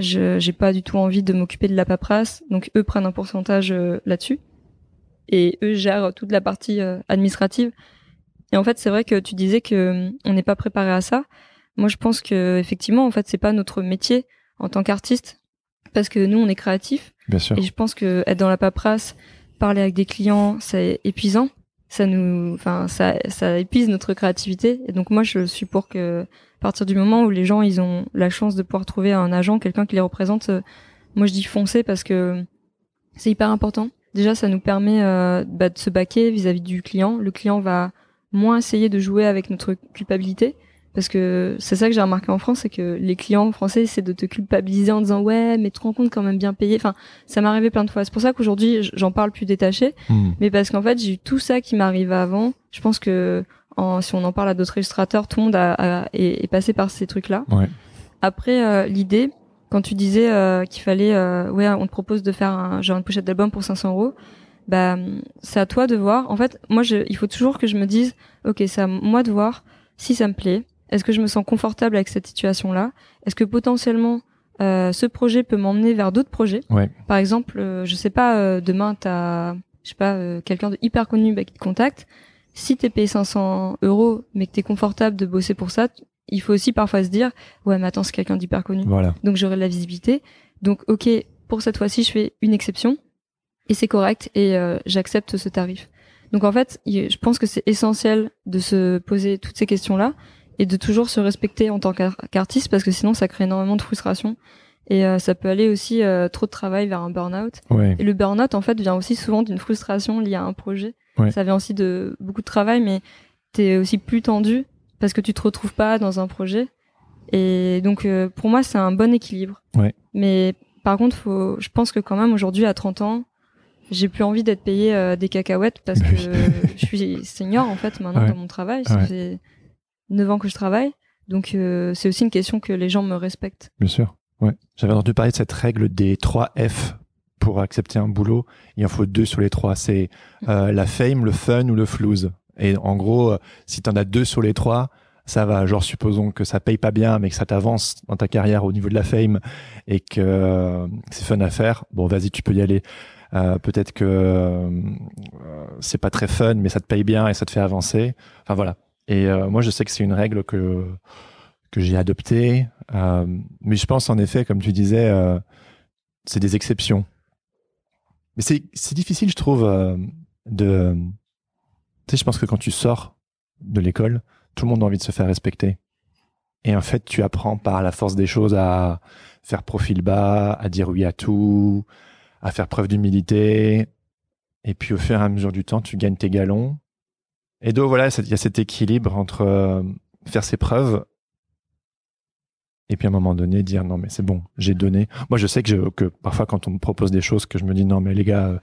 [SPEAKER 1] je j'ai pas du tout envie de m'occuper de la paperasse, donc eux prennent un pourcentage euh, là-dessus et eux gèrent toute la partie euh, administrative. Et en fait, c'est vrai que tu disais que on n'est pas préparé à ça. Moi, je pense que effectivement, en fait, c'est pas notre métier en tant qu'artiste parce que nous, on est créatifs.
[SPEAKER 2] Bien sûr.
[SPEAKER 1] Et je pense que être dans la paperasse, parler avec des clients, c'est épuisant. Ça nous, enfin, ça, ça épuise notre créativité. Et donc moi, je suis pour que, à partir du moment où les gens, ils ont la chance de pouvoir trouver un agent, quelqu'un qui les représente, euh, moi je dis foncer parce que c'est hyper important. Déjà, ça nous permet euh, bah, de se baquer vis-à-vis du client. Le client va moins essayer de jouer avec notre culpabilité parce que c'est ça que j'ai remarqué en France, c'est que les clients français c'est de te culpabiliser en disant ouais, mais tu te rends compte quand même bien payé. Enfin, ça m'est arrivé plein de fois. C'est pour ça qu'aujourd'hui j'en parle plus détaché, hmm. mais parce qu'en fait j'ai eu tout ça qui m'arrivait avant. Je pense que en, si on en parle à d'autres illustrateurs, tout le monde a, est, passé par ces trucs-là.
[SPEAKER 2] Ouais.
[SPEAKER 1] Après euh, l'idée, quand tu disais euh, qu'il fallait, euh, ouais, on te propose de faire un genre une pochette d'album pour 500 euros. Bah, c'est à toi de voir. En fait, moi, je, il faut toujours que je me dise, ok, c'est à moi de voir si ça me plaît, est-ce que je me sens confortable avec cette situation-là? Est-ce que potentiellement euh, ce projet peut m'emmener vers d'autres projets? Par exemple, euh, je sais pas, euh, demain t'as, je sais pas, euh, quelqu'un de hyper connu bah, qui te contacte. Si t'es payé 500 euros, mais que t'es confortable de bosser pour ça, il faut aussi parfois se dire, ouais, mais attends, c'est quelqu'un d'hyper connu.
[SPEAKER 2] Voilà.
[SPEAKER 1] Donc j'aurai de la visibilité. Donc ok, pour cette fois-ci, je fais une exception et c'est correct et j'accepte ce tarif. Donc en fait, je pense que c'est essentiel de se poser toutes ces questions-là et de toujours se respecter en tant qu'artiste parce que sinon ça crée énormément de frustration et euh, ça peut aller aussi euh, trop de travail vers un burn-out. Et le burn-out en fait vient aussi souvent d'une frustration liée à un projet. Ça vient aussi de beaucoup de travail mais t'es aussi plus tendu parce que tu te retrouves pas dans un projet. Et donc euh, pour moi c'est un bon équilibre. Mais par contre faut je pense que quand même aujourd'hui à 30 ans j'ai plus envie d'être payé des cacahuètes parce que je suis senior en fait maintenant dans mon travail. Ça fait 9 ans que je travaille. Donc euh, c'est aussi une question que les gens me respectent.
[SPEAKER 2] Bien sûr. Ouais. J'avais entendu parler de cette règle des 3 F pour accepter un boulot. Il en faut deux sur les trois. C'est euh, la fame, le fun ou le flouze. Et en gros, euh, si tu en as deux sur les trois, ça va. Genre, supposons que ça paye pas bien, mais que ça t'avance dans ta carrière au niveau de la fame et que c'est fun à faire. Bon, vas-y, tu peux y aller. Peut-être que c'est pas très fun, mais ça te paye bien et ça te fait avancer. Enfin voilà. Et euh, moi, je sais que c'est une règle que que j'ai adoptée, euh, mais je pense en effet, comme tu disais, euh, c'est des exceptions. Mais c'est difficile, je trouve, de. Tu sais, je pense que quand tu sors de l'école, tout le monde a envie de se faire respecter. Et en fait, tu apprends par la force des choses à faire profil bas, à dire oui à tout, à faire preuve d'humilité. Et puis au fur et à mesure du temps, tu gagnes tes galons et donc voilà, il y a cet équilibre entre euh, faire ses preuves et puis à un moment donné dire non mais c'est bon, j'ai donné. Moi je sais que, je, que parfois quand on me propose des choses que je me dis non mais les gars, euh,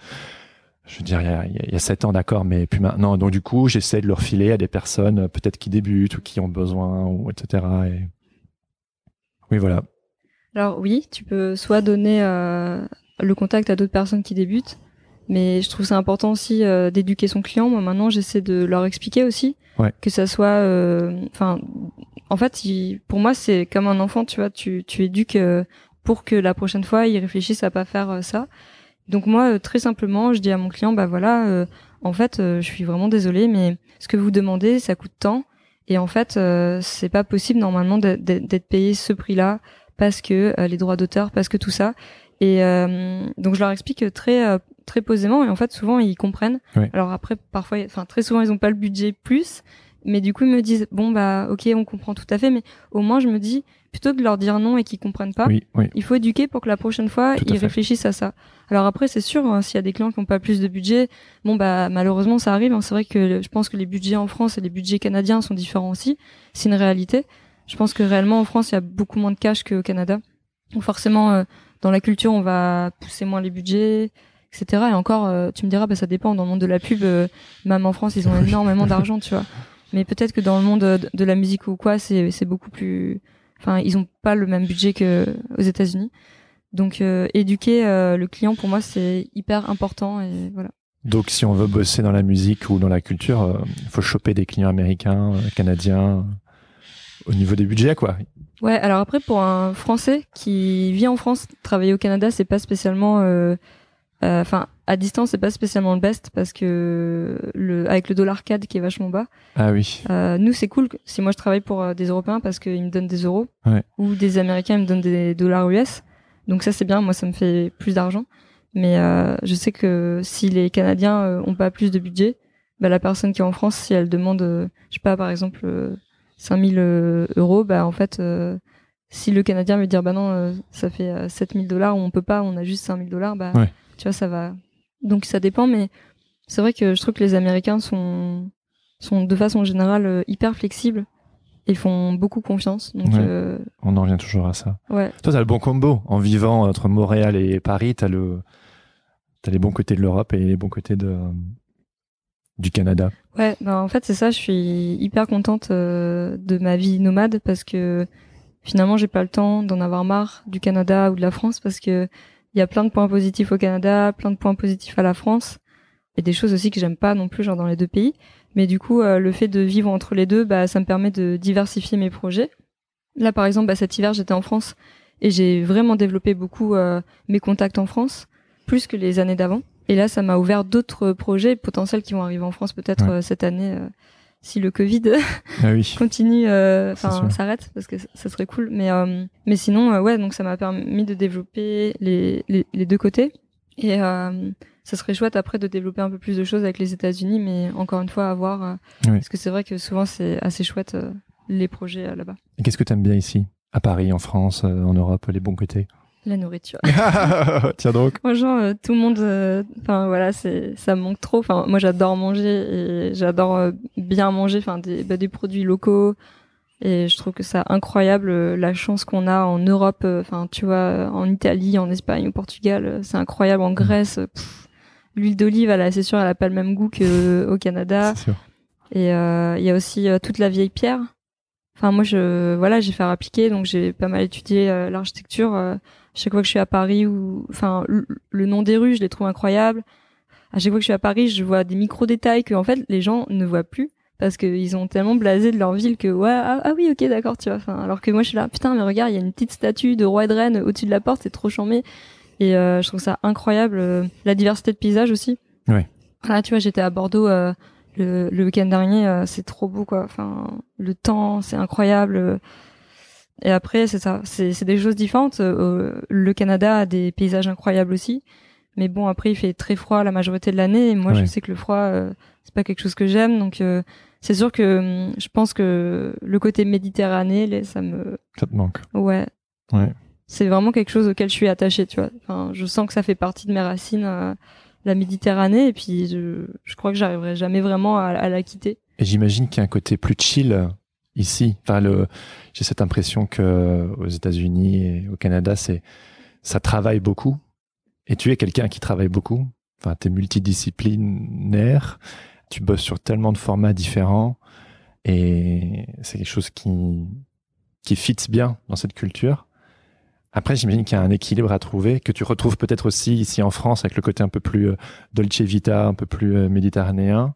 [SPEAKER 2] je veux dire il y a, sept ans d'accord, mais puis maintenant donc du coup j'essaie de leur filer à des personnes euh, peut-être qui débutent ou qui ont besoin ou etc. Et... Oui voilà.
[SPEAKER 1] Alors oui, tu peux soit donner le contact à d'autres personnes qui débutent, Mais je trouve ça important aussi euh, d'éduquer son client. Moi maintenant, j'essaie de leur expliquer aussi
[SPEAKER 2] Ouais.
[SPEAKER 1] que ça soit, euh, enfin, en fait, il- pour moi, c'est comme un enfant, tu vois, tu tu éduques euh, pour que la prochaine fois, il réfléchisse à pas faire euh, ça. Donc moi, euh, très simplement, je dis à mon client, bah voilà, euh, en fait, euh, je suis vraiment désolée, mais ce que vous demandez, ça coûte tant, et en fait, euh, c'est pas possible normalement d'être- payé ce prix-là parce que euh, les droits d'auteur, parce que tout ça. Et euh, donc je leur explique très euh, très posément, et en fait, souvent ils comprennent.
[SPEAKER 2] Ouais.
[SPEAKER 1] Alors après, parfois, enfin très souvent, ils ont pas le budget plus, mais du coup, ils me disent bon bah ok, on comprend tout à fait, mais au moins je me dis plutôt que de leur dire non et qu'ils comprennent pas,
[SPEAKER 2] Oui, oui.
[SPEAKER 1] il faut éduquer pour que la prochaine fois,
[SPEAKER 2] Tout
[SPEAKER 1] ils réfléchissent à ça. Alors après, c'est sûr, hein, s'il y a des clients qui n'ont pas plus de budget, bon bah malheureusement ça arrive. hein. C'est vrai que je pense que les budgets en France et les budgets canadiens sont différents aussi. C'est une réalité. Je pense que réellement en France, il y a beaucoup moins de cash qu'au Canada. Donc forcément, euh, dans la culture, on va pousser moins les budgets, etc. Et encore, euh, tu me diras, bah ça dépend. Dans le monde de la pub, euh, même en France, ils ont énormément d'argent, tu vois. Mais peut-être que dans le monde de, de la musique ou quoi, c'est beaucoup plus. Enfin, ils ont pas le même budget que aux États-Unis. Donc, euh, éduquer euh, le client, pour moi, c'est hyper important. Et voilà.
[SPEAKER 2] Donc, si on veut bosser dans la musique ou dans la culture, il faut choper des clients américains, euh, canadiens, euh, au niveau des budgets, quoi.
[SPEAKER 1] Ouais. Alors après, pour un Français qui vit en France, travailler au Canada, c'est pas spécialement. Enfin, à distance, c'est pas spécialement le best parce que le avec le dollar CAD qui est vachement bas.
[SPEAKER 2] Ah oui.
[SPEAKER 1] Euh, nous, c'est cool si moi je travaille pour euh, des Européens parce qu'ils me donnent des euros
[SPEAKER 2] Ouais.
[SPEAKER 1] ou des Américains ils me donnent des dollars US. Donc ça c'est bien, moi ça me fait plus d'argent. Mais euh, je sais que si les Canadiens euh, ont pas plus de budget, bah, la personne qui est en France, si elle demande, euh, je sais pas, par exemple, euh, 5000 euh, euros, bah en fait, si le Canadien veut dire bah non, ça fait euh, 7000 dollars, on peut pas, on a juste 5000 dollars, bah
[SPEAKER 2] Ouais.
[SPEAKER 1] Tu vois ça va. Donc ça dépend, mais c'est vrai que je trouve que les Américains sont sont de façon générale euh, hyper flexibles et font beaucoup confiance. Donc
[SPEAKER 2] Ouais.
[SPEAKER 1] euh,
[SPEAKER 2] On en revient toujours à ça.
[SPEAKER 1] ouais,
[SPEAKER 2] Toi, t'as le bon combo. En vivant entre Montréal et Paris, t'as le, t'as les bons côtés de l'Europe et les bons côtés de, du Canada.
[SPEAKER 1] ouais. Ben en fait c'est ça. Je suis hyper contente euh, de ma vie nomade parce que finalement j'ai pas le temps d'en avoir marre du Canada ou de la France parce que il y a plein de points positifs au Canada, plein de points positifs à la France et des choses aussi que j'aime pas non plus genre dans les deux pays. Mais du coup euh, le fait de vivre entre les deux, bah ça me permet de diversifier mes projets. Là par exemple, bah, cet hiver j'étais en France et j'ai vraiment développé beaucoup euh, mes contacts en France, plus que les années d'avant. Et là, ça m'a ouvert d'autres projets potentiels qui vont arriver en France peut-être
[SPEAKER 2] Ouais.
[SPEAKER 1] euh, cette année si le Covid
[SPEAKER 2] Ah oui.
[SPEAKER 1] continue, euh, enfin s'arrête parce que ça- serait cool. Mais euh, mais sinon, euh, ouais, donc ça m'a permis de développer les, les, les deux côtés. Et ça serait chouette après de développer un peu plus de choses avec les États-Unis, mais encore une fois à voir.
[SPEAKER 2] Oui.
[SPEAKER 1] Parce que c'est vrai que souvent c'est assez chouette les projets là-bas.
[SPEAKER 2] Et qu'est-ce que t'aimes bien ici? À Paris, en France, en Europe, les bons côtés?
[SPEAKER 1] La nourriture.
[SPEAKER 2] Tiens donc.
[SPEAKER 1] Franchement, euh, tout le monde, euh, enfin voilà, c'est ça me manque trop. Enfin, moi j'adore manger et j'adore euh, bien manger, enfin des, bah, des produits locaux. Et je trouve que c'est incroyable euh, la chance qu'on a en Europe. Enfin, tu vois, en Italie, en Espagne, au Portugal, c'est incroyable. En Grèce, euh, pff, l'huile d'olive, elle, c'est sûr, elle a pas le même goût qu'au Canada.
[SPEAKER 2] C'est sûr.
[SPEAKER 1] Et il y a aussi toute la vieille pierre. Enfin, moi, je voilà, j'ai fait appliquer, donc j'ai pas mal étudié l'architecture. Euh, chaque fois que je suis à Paris ou enfin le, le nom des rues, je les trouve incroyables. À chaque fois que je suis à Paris, je vois des micro détails que en fait les gens ne voient plus parce qu'ils ont tellement blasé de leur ville que ouais ah, ah oui ok d'accord tu vois. Enfin alors que moi je suis là putain mais regarde il y a une petite statue de roi et de reine au-dessus de la porte c'est trop charmé et euh, je trouve ça incroyable euh, la diversité de paysages aussi.
[SPEAKER 2] Ouais.
[SPEAKER 1] Voilà tu vois j'étais à Bordeaux euh, le, le week-end dernier euh, c'est trop beau quoi. Enfin le temps c'est incroyable. Et après, c'est ça, c'est des choses différentes. Euh, le Canada a des paysages incroyables aussi, mais bon, après, il fait très froid la majorité de l'année. Et moi,
[SPEAKER 2] Ouais.
[SPEAKER 1] je sais que le froid, euh, c'est pas quelque chose que j'aime, donc euh, c'est sûr que hum, je pense que le côté méditerranée, les- ça me,
[SPEAKER 2] Ça te manque.
[SPEAKER 1] ouais,
[SPEAKER 2] Ouais.
[SPEAKER 1] c'est vraiment quelque chose auquel je suis attachée, tu vois. Enfin, je sens que ça fait partie de mes racines, euh, la Méditerranée, et puis je, je crois que j'arriverai jamais vraiment à, à la quitter.
[SPEAKER 2] Et j'imagine qu'il y a un côté plus chill ici. Enfin, j'ai cette impression que aux États-Unis et au Canada, c'est, ça travaille beaucoup. Et tu es quelqu'un qui travaille beaucoup. Enfin, t'es multidisciplinaire. Tu bosses sur tellement de formats différents. Et c'est quelque chose qui, qui fit bien dans cette culture. Après, j'imagine qu'il y a un équilibre à trouver, que tu retrouves peut-être aussi ici en France avec le côté un peu plus euh, dolce vita, un peu plus euh, méditerranéen.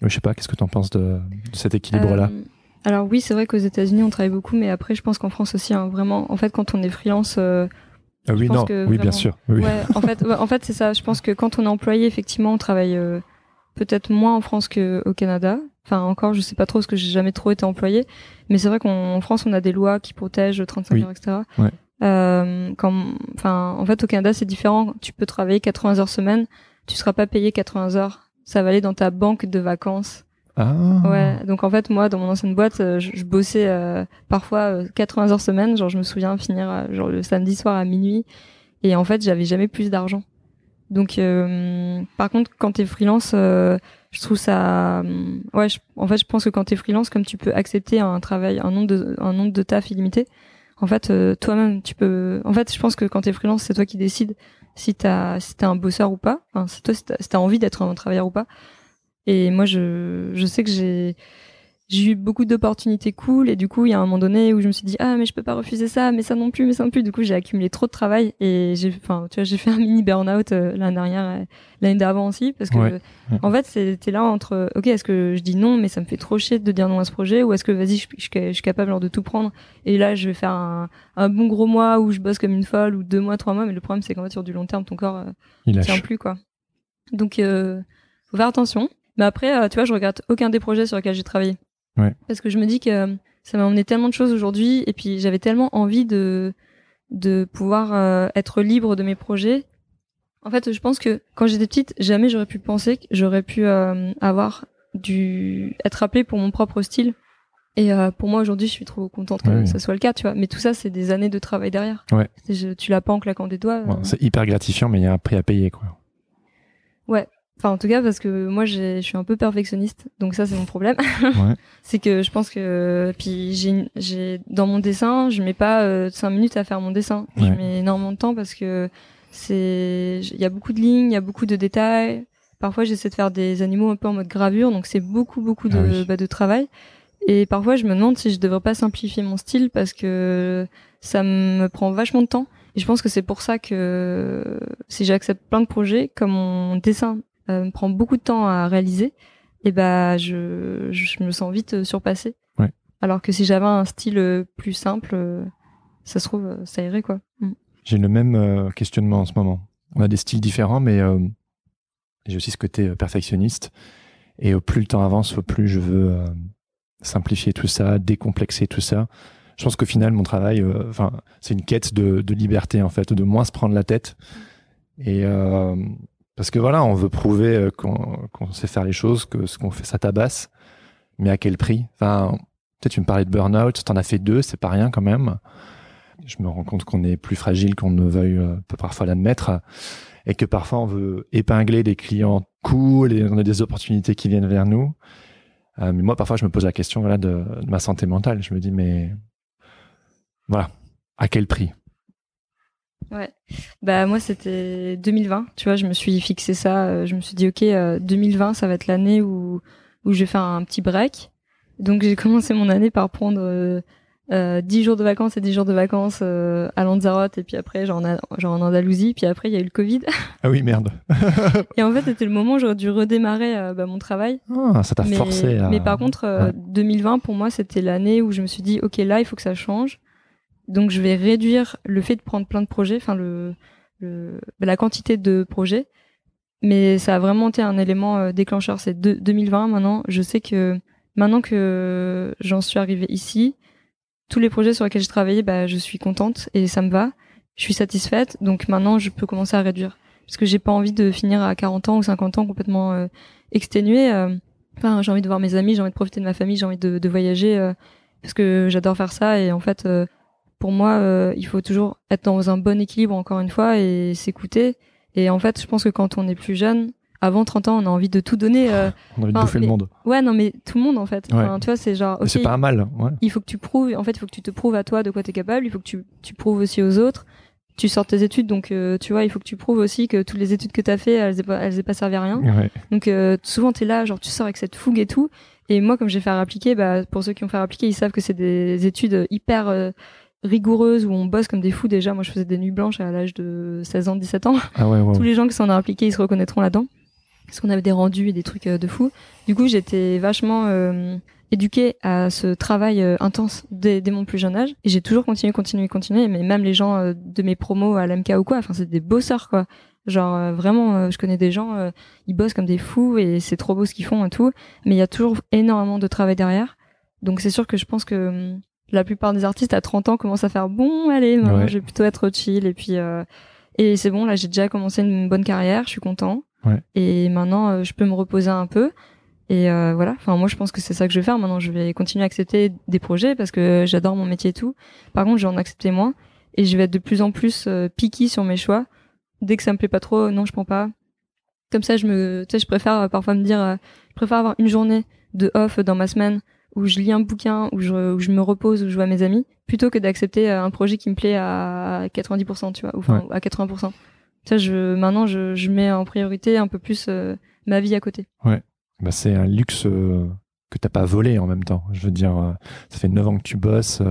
[SPEAKER 2] Je sais pas, qu'est-ce que tu en penses de, de cet équilibre-là?
[SPEAKER 1] Euh, alors oui, c'est vrai qu'aux États-Unis on travaille beaucoup, mais après je pense qu'en France aussi, hein, vraiment, en fait, quand on est freelance, euh,
[SPEAKER 2] Ah Oui, non,
[SPEAKER 1] que
[SPEAKER 2] oui, bien sûr. Oui.
[SPEAKER 1] ouais, en fait, ouais, en fait c'est ça. Je pense que quand on est employé, effectivement, on travaille euh, peut-être moins en France qu'au Canada. Enfin, encore, je sais pas trop, parce que j'ai jamais trop été employé. Mais c'est vrai qu'en France, on a des lois qui protègent 35
[SPEAKER 2] Oui.
[SPEAKER 1] heures, etc.
[SPEAKER 2] Ouais.
[SPEAKER 1] Euh, quand, enfin, en fait, au Canada, c'est différent. Tu peux travailler 80 heures semaine, tu seras pas payé 80 heures. Ça va aller dans ta banque de vacances.
[SPEAKER 2] Ah.
[SPEAKER 1] Ouais, donc en fait moi dans mon ancienne boîte, euh, je, je bossais euh, parfois euh, 80 heures semaine, genre je me souviens finir euh, genre le samedi soir à minuit et en fait j'avais jamais plus d'argent. Donc euh, par contre quand t'es freelance, euh, je trouve ça, euh, ouais, je- en fait je pense que quand t'es freelance, comme tu peux accepter un travail, un nombre de un nombre de taf illimité, en fait euh, toi-même tu peux, en fait je pense que quand t'es freelance c'est toi qui décides si t'as si t'es un bosseur ou pas, enfin c'est toi si t'as envie d'être un travailleur ou pas. Et moi, je, je sais que j'ai, j'ai eu beaucoup d'opportunités cool et du coup, il y a un moment donné où je me suis dit, ah, mais je peux pas refuser ça, mais ça non plus, mais ça non plus. Du coup, j'ai accumulé trop de travail et j'ai, enfin, tu vois, j'ai fait un mini burn-out euh, l'année dernière, et l'année d'avant aussi, parce que,
[SPEAKER 2] Ouais.
[SPEAKER 1] En fait, c'était là entre, ok, est-ce que je dis non, mais ça me fait trop chier de dire non à ce projet, ou est-ce que, vas-y, je, je, je suis capable genre, de tout prendre et là, je vais faire un, un bon gros mois où je bosse comme une folle, ou deux mois, trois mois, mais le problème, c'est qu'en fait, sur du long terme, ton corps, euh,
[SPEAKER 2] Il
[SPEAKER 1] tient plus quoi. Donc euh, faut faire attention. Mais après, euh, tu vois, je regrette aucun des projets sur lesquels j'ai travaillé.
[SPEAKER 2] Ouais.
[SPEAKER 1] Parce que je me dis que euh, ça m'a emmené tellement de choses aujourd'hui et puis j'avais tellement envie de de pouvoir euh, être libre de mes projets. En fait, je pense que quand j'étais petite, jamais j'aurais pu penser que j'aurais pu avoir du être appelée pour mon propre style. Et euh, pour moi aujourd'hui, je suis trop contente que
[SPEAKER 2] Ouais, oui.
[SPEAKER 1] ça soit le cas, tu vois. Mais tout ça, c'est des années de travail derrière.
[SPEAKER 2] Ouais.
[SPEAKER 1] Je- tu l'as pas en claquant des doigts. Euh.
[SPEAKER 2] c'est hyper gratifiant, mais il y a un prix à payer, quoi.
[SPEAKER 1] Enfin, en tout cas, parce que moi, je suis un peu perfectionniste, donc ça, c'est mon problème.
[SPEAKER 2] Ouais.
[SPEAKER 1] c'est que je pense que, puis j'ai, dans mon dessin, je mets pas euh, cinq minutes à faire mon dessin. Je
[SPEAKER 2] Ouais.
[SPEAKER 1] mets énormément de temps parce que c'est, il y a beaucoup de lignes, il y a beaucoup de détails. Parfois, j'essaie de faire des animaux un peu en mode gravure, donc c'est beaucoup, beaucoup de,
[SPEAKER 2] Ah oui.
[SPEAKER 1] bah, de travail. Et parfois, je me demande si je devrais pas simplifier mon style parce que ça me prend vachement de temps. Et je pense que c'est pour ça que si j'accepte plein de projets, comme mon dessin me prend beaucoup de temps à réaliser, et bah je, je me sens vite euh, surpassée.
[SPEAKER 2] Ouais.
[SPEAKER 1] Alors que si j'avais un style euh, plus simple, euh, ça se trouve, euh, ça irait quoi. Mm.
[SPEAKER 2] J'ai le même euh, questionnement en ce moment. On a des styles différents, mais euh, j'ai aussi ce côté euh, perfectionniste. Et euh, plus le temps avance, plus je veux euh, simplifier tout ça, décomplexer tout ça. Je pense qu'au final, mon travail, euh, c'est une quête de, de liberté en fait, de moins se prendre la tête. Et euh, parce que voilà, on veut prouver euh, qu'on sait faire les choses, que ce qu'on fait, ça tabasse. Mais à quel prix? Enfin, peut-être tu me parlais de burn-out, t'en as fait deux, c'est pas rien quand même. Je me rends compte qu'on est plus fragile qu'on ne veuille euh, peut parfois l'admettre et que parfois on veut épingler des clients cool et on a des opportunités qui viennent vers nous. Euh, mais moi, parfois, je me pose la question voilà, de ma santé mentale. Je me dis, mais voilà, à quel prix?
[SPEAKER 1] Ouais. Bah moi c'était 2020, tu vois, je me suis fixé ça, euh, je me suis dit OK, euh, 2020 ça va être l'année où où je vais faire un petit break. Donc j'ai commencé mon année par prendre euh, euh, 10 jours de vacances et 10 jours de vacances euh, à Lanzarote et puis après genre en, genre en Andalousie, puis après il y a eu le Covid
[SPEAKER 2] Ah oui, merde.
[SPEAKER 1] et en fait c'était le moment où j'aurais dû redémarrer euh, bah, mon travail.
[SPEAKER 2] Ah, ça t'a
[SPEAKER 1] Mais,
[SPEAKER 2] forcé à...
[SPEAKER 1] mais par contre, euh,
[SPEAKER 2] Ouais.
[SPEAKER 1] 2020 pour moi c'était l'année où je me suis dit ok là il faut que ça change. Donc je vais réduire le fait de prendre plein de projets, enfin le, le bah, la quantité de projets. Mais ça a vraiment été un élément euh, déclencheur. C'est de- 2020 maintenant. Je sais que maintenant que j'en suis arrivée ici, tous les projets sur lesquels j'ai travaillé, bah je suis contente et ça me va. Je suis satisfaite. Donc maintenant je peux commencer à réduire parce que j'ai pas envie de finir à 40 ans ou 50 ans complètement euh, exténuée. euh, Enfin, j'ai envie de voir mes amis, j'ai envie de profiter de ma famille, j'ai envie de, voyager parce que j'adore faire ça et en fait, pour moi, euh, il faut toujours être dans un bon équilibre encore une fois et s'écouter. Et en fait, je pense que quand on est plus jeune, avant 30 ans, on a envie de tout donner. euh,
[SPEAKER 2] On a envie de bouffer le monde.
[SPEAKER 1] Ouais, non, mais tout le monde en fait.
[SPEAKER 2] Ouais.
[SPEAKER 1] Enfin, tu vois, c'est genre,
[SPEAKER 2] C'est pas un mal. Ouais.
[SPEAKER 1] il faut que tu prouves. En fait, il faut que tu te prouves à toi de quoi tu es capable. Il faut que tu, tu prouves aussi aux autres. Tu sors tes études, donc euh, tu vois, il faut que tu prouves aussi que toutes les études que tu as fait, elles aient pas, elles aient pas servi à rien.
[SPEAKER 2] Ouais.
[SPEAKER 1] Donc euh, souvent t'es là, genre tu sors avec cette fougue et tout. Et moi comme j'ai fait appliquer, bah pour ceux qui ont fait appliquer, ils savent que c'est des études hyper rigoureuse où on bosse comme des fous déjà. Moi, je faisais des nuits blanches à l'âge de 16 ans, 17 ans.
[SPEAKER 2] Ah ouais, ouais.
[SPEAKER 1] Tous les gens qui s'en ont impliqués, ils se reconnaîtront là-dedans. Parce qu'on avait des rendus et des trucs euh, de fou. Du coup, j'étais vachement euh, éduquée à ce travail euh, intense dès, dès mon plus jeune âge. Et j'ai toujours continué, continué, continué. Mais même les gens euh, de mes promos à l'MK ou quoi, enfin, c'est des bosseurs, quoi. Genre, vraiment, je connais des gens, ils bossent comme des fous et c'est trop beau ce qu'ils font et tout. Mais il y a toujours énormément de travail derrière. Donc, c'est sûr que je pense que hum, la plupart des artistes à 30 ans commencent à faire bon, allez, maintenant,
[SPEAKER 2] Ouais.
[SPEAKER 1] je vais plutôt être chill. Et puis, euh, et c'est bon, là, j'ai déjà commencé une bonne carrière, je suis content.
[SPEAKER 2] Ouais.
[SPEAKER 1] Et maintenant, euh, je peux me reposer un peu. Et euh, voilà. Enfin, moi, je pense que c'est ça que je vais faire. Maintenant, je vais continuer à accepter des projets parce que j'adore mon métier et tout. Par contre, je vais en accepter moins et je vais être de plus en plus euh, picky sur mes choix. Dès que ça me plaît pas trop, non, je prends pas. Comme ça, je me, tu sais, je préfère euh, parfois me dire, je préfère avoir une journée de off dans ma semaine où je lis un bouquin, où je, où je me repose, où je vois mes amis, plutôt que d'accepter euh, un projet qui me plaît à 90%, tu vois, ou enfin à 80%. Ça, je, maintenant, je, je mets en priorité un peu plus euh, ma vie à côté.
[SPEAKER 2] Bah, c'est un luxe euh, que t'as pas volé en même temps. Je veux dire, euh, ça fait 9 ans que tu bosses,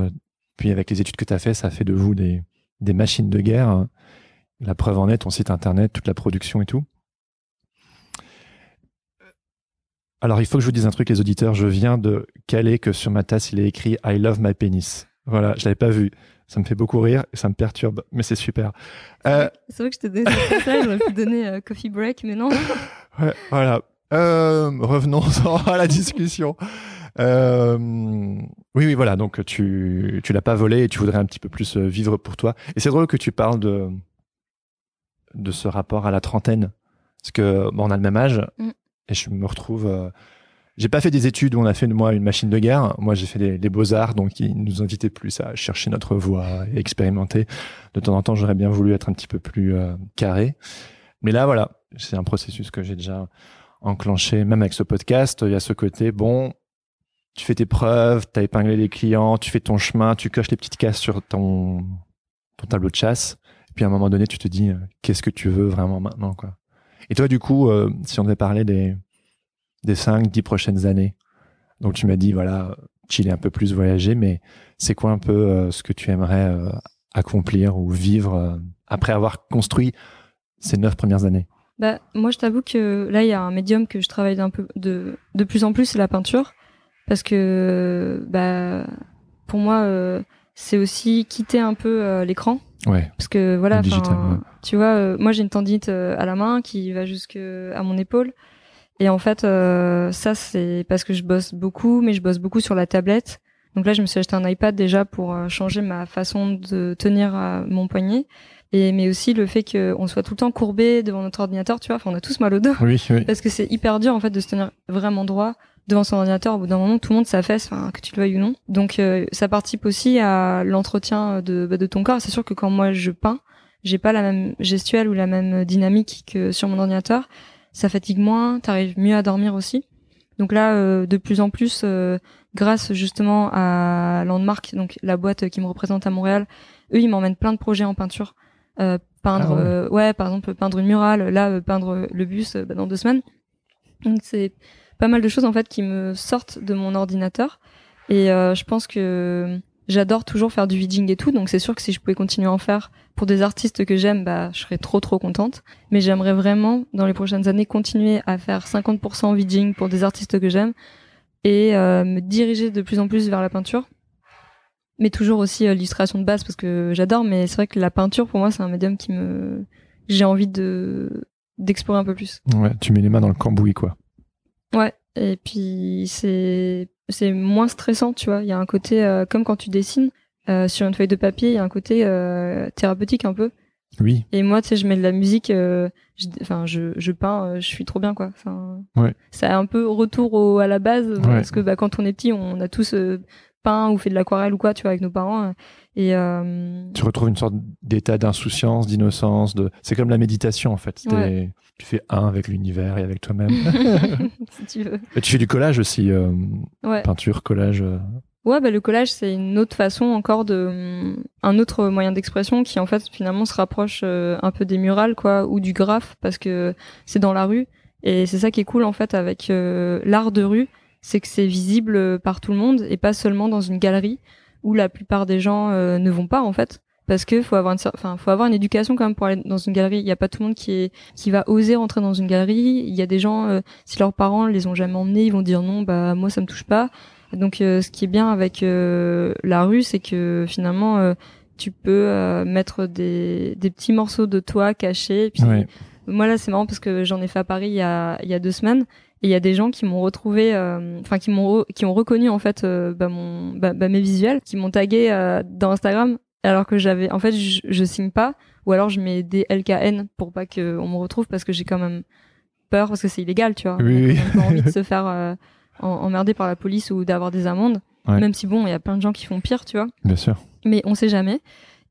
[SPEAKER 2] puis avec les études que tu as fait, ça fait de vous des, des machines de guerre. La preuve en est, ton site internet, toute la production et tout. Alors, il faut que je vous dise un truc, les auditeurs. Je viens de caler que sur ma tasse, il est écrit I love my penis. Voilà, je l'avais pas vu. Ça me fait beaucoup rire et ça me perturbe, mais c'est super. Euh,
[SPEAKER 1] C'est vrai que je t'ai donné message, j'aurais pu donner euh, coffee break, mais non.
[SPEAKER 2] Ouais, voilà. Euh, revenons à la discussion. Euh, oui, oui, voilà. Donc, tu, tu l'as pas volé et tu voudrais un petit peu plus euh, vivre pour toi. Et c'est drôle que tu parles de, de ce rapport à la trentaine. Parce que, bon, on a le même âge.
[SPEAKER 1] Mm.
[SPEAKER 2] Et je me retrouve, euh, j'ai pas fait des études où on a fait de moi une machine de guerre. Moi, j'ai fait des beaux-arts, donc ils nous invitaient plus à chercher notre voie et expérimenter. De temps en temps, j'aurais bien voulu être un petit peu plus euh, carré. Mais là, voilà, c'est un processus que j'ai déjà enclenché, même avec ce podcast. Il y a ce côté, bon, tu fais tes preuves, tu as épinglé les clients, tu fais ton chemin, tu coches les petites cases sur ton, ton tableau de chasse. Et puis à un moment donné, tu te dis, euh, qu'est-ce que tu veux vraiment maintenant, quoi? Et toi, du coup, euh, si on devait parler des, des 5, 10 prochaines années, donc tu m'as dit, voilà, chiller un peu plus, voyager, mais c'est quoi un peu euh, ce que tu aimerais euh, accomplir ou vivre après avoir construit ces neuf premières années?
[SPEAKER 1] Bah, moi, je t'avoue que là, il y a un médium que je travaille d'un peu de, de plus en plus, c'est la peinture. Parce que, bah, pour moi, c'est aussi quitter un peu euh, l'écran.
[SPEAKER 2] Ouais.
[SPEAKER 1] Parce que, voilà,
[SPEAKER 2] digital, ouais.
[SPEAKER 1] tu vois, euh, moi, j'ai une tendinite euh, à la main qui va jusque à mon épaule. Et en fait, ça, c'est parce que je bosse beaucoup, mais je bosse beaucoup sur la tablette. Donc là, je me suis acheté un iPad déjà pour changer ma façon de tenir mon poignet. Et, mais aussi le fait qu'on soit tout le temps courbé devant notre ordinateur, tu vois. Enfin, on a tous mal au dos.
[SPEAKER 2] Oui, oui.
[SPEAKER 1] Parce que c'est hyper dur, en fait, de se tenir vraiment droit devant son ordinateur. Au bout d'un moment, tout le monde s'affaisse, enfin, que tu le veuilles ou non. Donc, euh, ça participe aussi à l'entretien de, bah, de ton corps. C'est sûr que quand moi je peins, j'ai pas la même gestuelle ou la même dynamique que sur mon ordinateur. Ça fatigue moins, t'arrives mieux à dormir aussi. Donc là, euh, de plus en plus, euh, grâce justement à Landmark, donc la boîte qui me représente à Montréal, eux, ils m'emmènent plein de projets en peinture. Euh, peindre,
[SPEAKER 2] Ah ouais.
[SPEAKER 1] euh, ouais, par exemple, peindre une murale, là, euh, peindre le bus euh, bah, dans deux semaines. Donc c'est pas mal de choses en fait qui me sortent de mon ordinateur. Et euh, je pense que j'adore toujours faire du vidging et tout, donc c'est sûr que si je pouvais continuer à en faire pour des artistes que j'aime, bah je serais trop trop contente. Mais j'aimerais vraiment dans les prochaines années continuer à faire 50% vidging pour des artistes que j'aime et euh, me diriger de plus en plus vers la peinture. Mais toujours aussi euh, l'illustration de base parce que j'adore, mais c'est vrai que la peinture pour moi c'est un médium qui me j'ai envie de d'explorer un peu plus.
[SPEAKER 2] Ouais, tu mets les mains dans le cambouis, quoi.
[SPEAKER 1] Ouais, et puis c'est c'est moins stressant, tu vois. Il y a un côté euh, comme quand tu dessines euh, sur une feuille de papier, il y a un côté euh, thérapeutique un peu.
[SPEAKER 2] Oui.
[SPEAKER 1] Et moi, tu sais, je mets de la musique, euh, je- enfin, je, je peins, euh, je suis trop bien, quoi. Enfin,
[SPEAKER 2] Ouais.
[SPEAKER 1] c'est un peu retour au, à la base,
[SPEAKER 2] Ouais.
[SPEAKER 1] parce que bah, quand on est petit, on a tous euh, peint ou fait de l'aquarelle ou quoi, tu vois, avec nos parents. euh, Et euh,
[SPEAKER 2] Tu retrouves une sorte d'état d'insouciance, d'innocence. De... C'est comme la méditation, en fait.
[SPEAKER 1] Ouais.
[SPEAKER 2] Tu fais un avec l'univers et avec toi-même.
[SPEAKER 1] si tu veux.
[SPEAKER 2] Et tu fais du collage aussi. euh,
[SPEAKER 1] Ouais.
[SPEAKER 2] Peinture, collage. euh,
[SPEAKER 1] Ouais, bah, le collage, c'est une autre façon encore de, un autre moyen d'expression qui, en fait, finalement, se rapproche euh, un peu des murales, quoi, ou du graphe, parce que c'est dans la rue. Et c'est ça qui est cool, en fait, avec l'art de rue, c'est que c'est visible euh, par tout le monde et pas seulement dans une galerie où la plupart des gens euh, ne vont pas en fait. Parce que faut avoir une enfin faut avoir une éducation quand même pour aller dans une galerie. Il y a pas tout le monde qui est qui va oser rentrer dans une galerie. Il y a des gens euh, si leurs parents les ont jamais emmenés ils vont dire non bah moi ça me touche pas. Donc ce qui est bien avec la rue c'est que finalement tu peux mettre des, des petits morceaux de toi cachés. Et puis moi là c'est marrant parce que j'en ai fait à Paris il y a il y a deux semaines et il y a des gens qui m'ont retrouvé, euh, enfin qui m'ont qui ont reconnu en fait euh, bah, mon bah, bah, mes visuels, qui m'ont tagué euh, dans Instagram alors que j'avais en fait je, je, signe pas ou alors je mets des LKN pour pas que on me retrouve parce que j'ai quand même peur parce que c'est illégal tu vois.
[SPEAKER 2] Oui,
[SPEAKER 1] on a pas envie de se faire emmerder par la police ou d'avoir des amendes. Même si bon il y a plein de gens qui font pire tu vois.
[SPEAKER 2] Bien sûr.
[SPEAKER 1] Mais on sait jamais.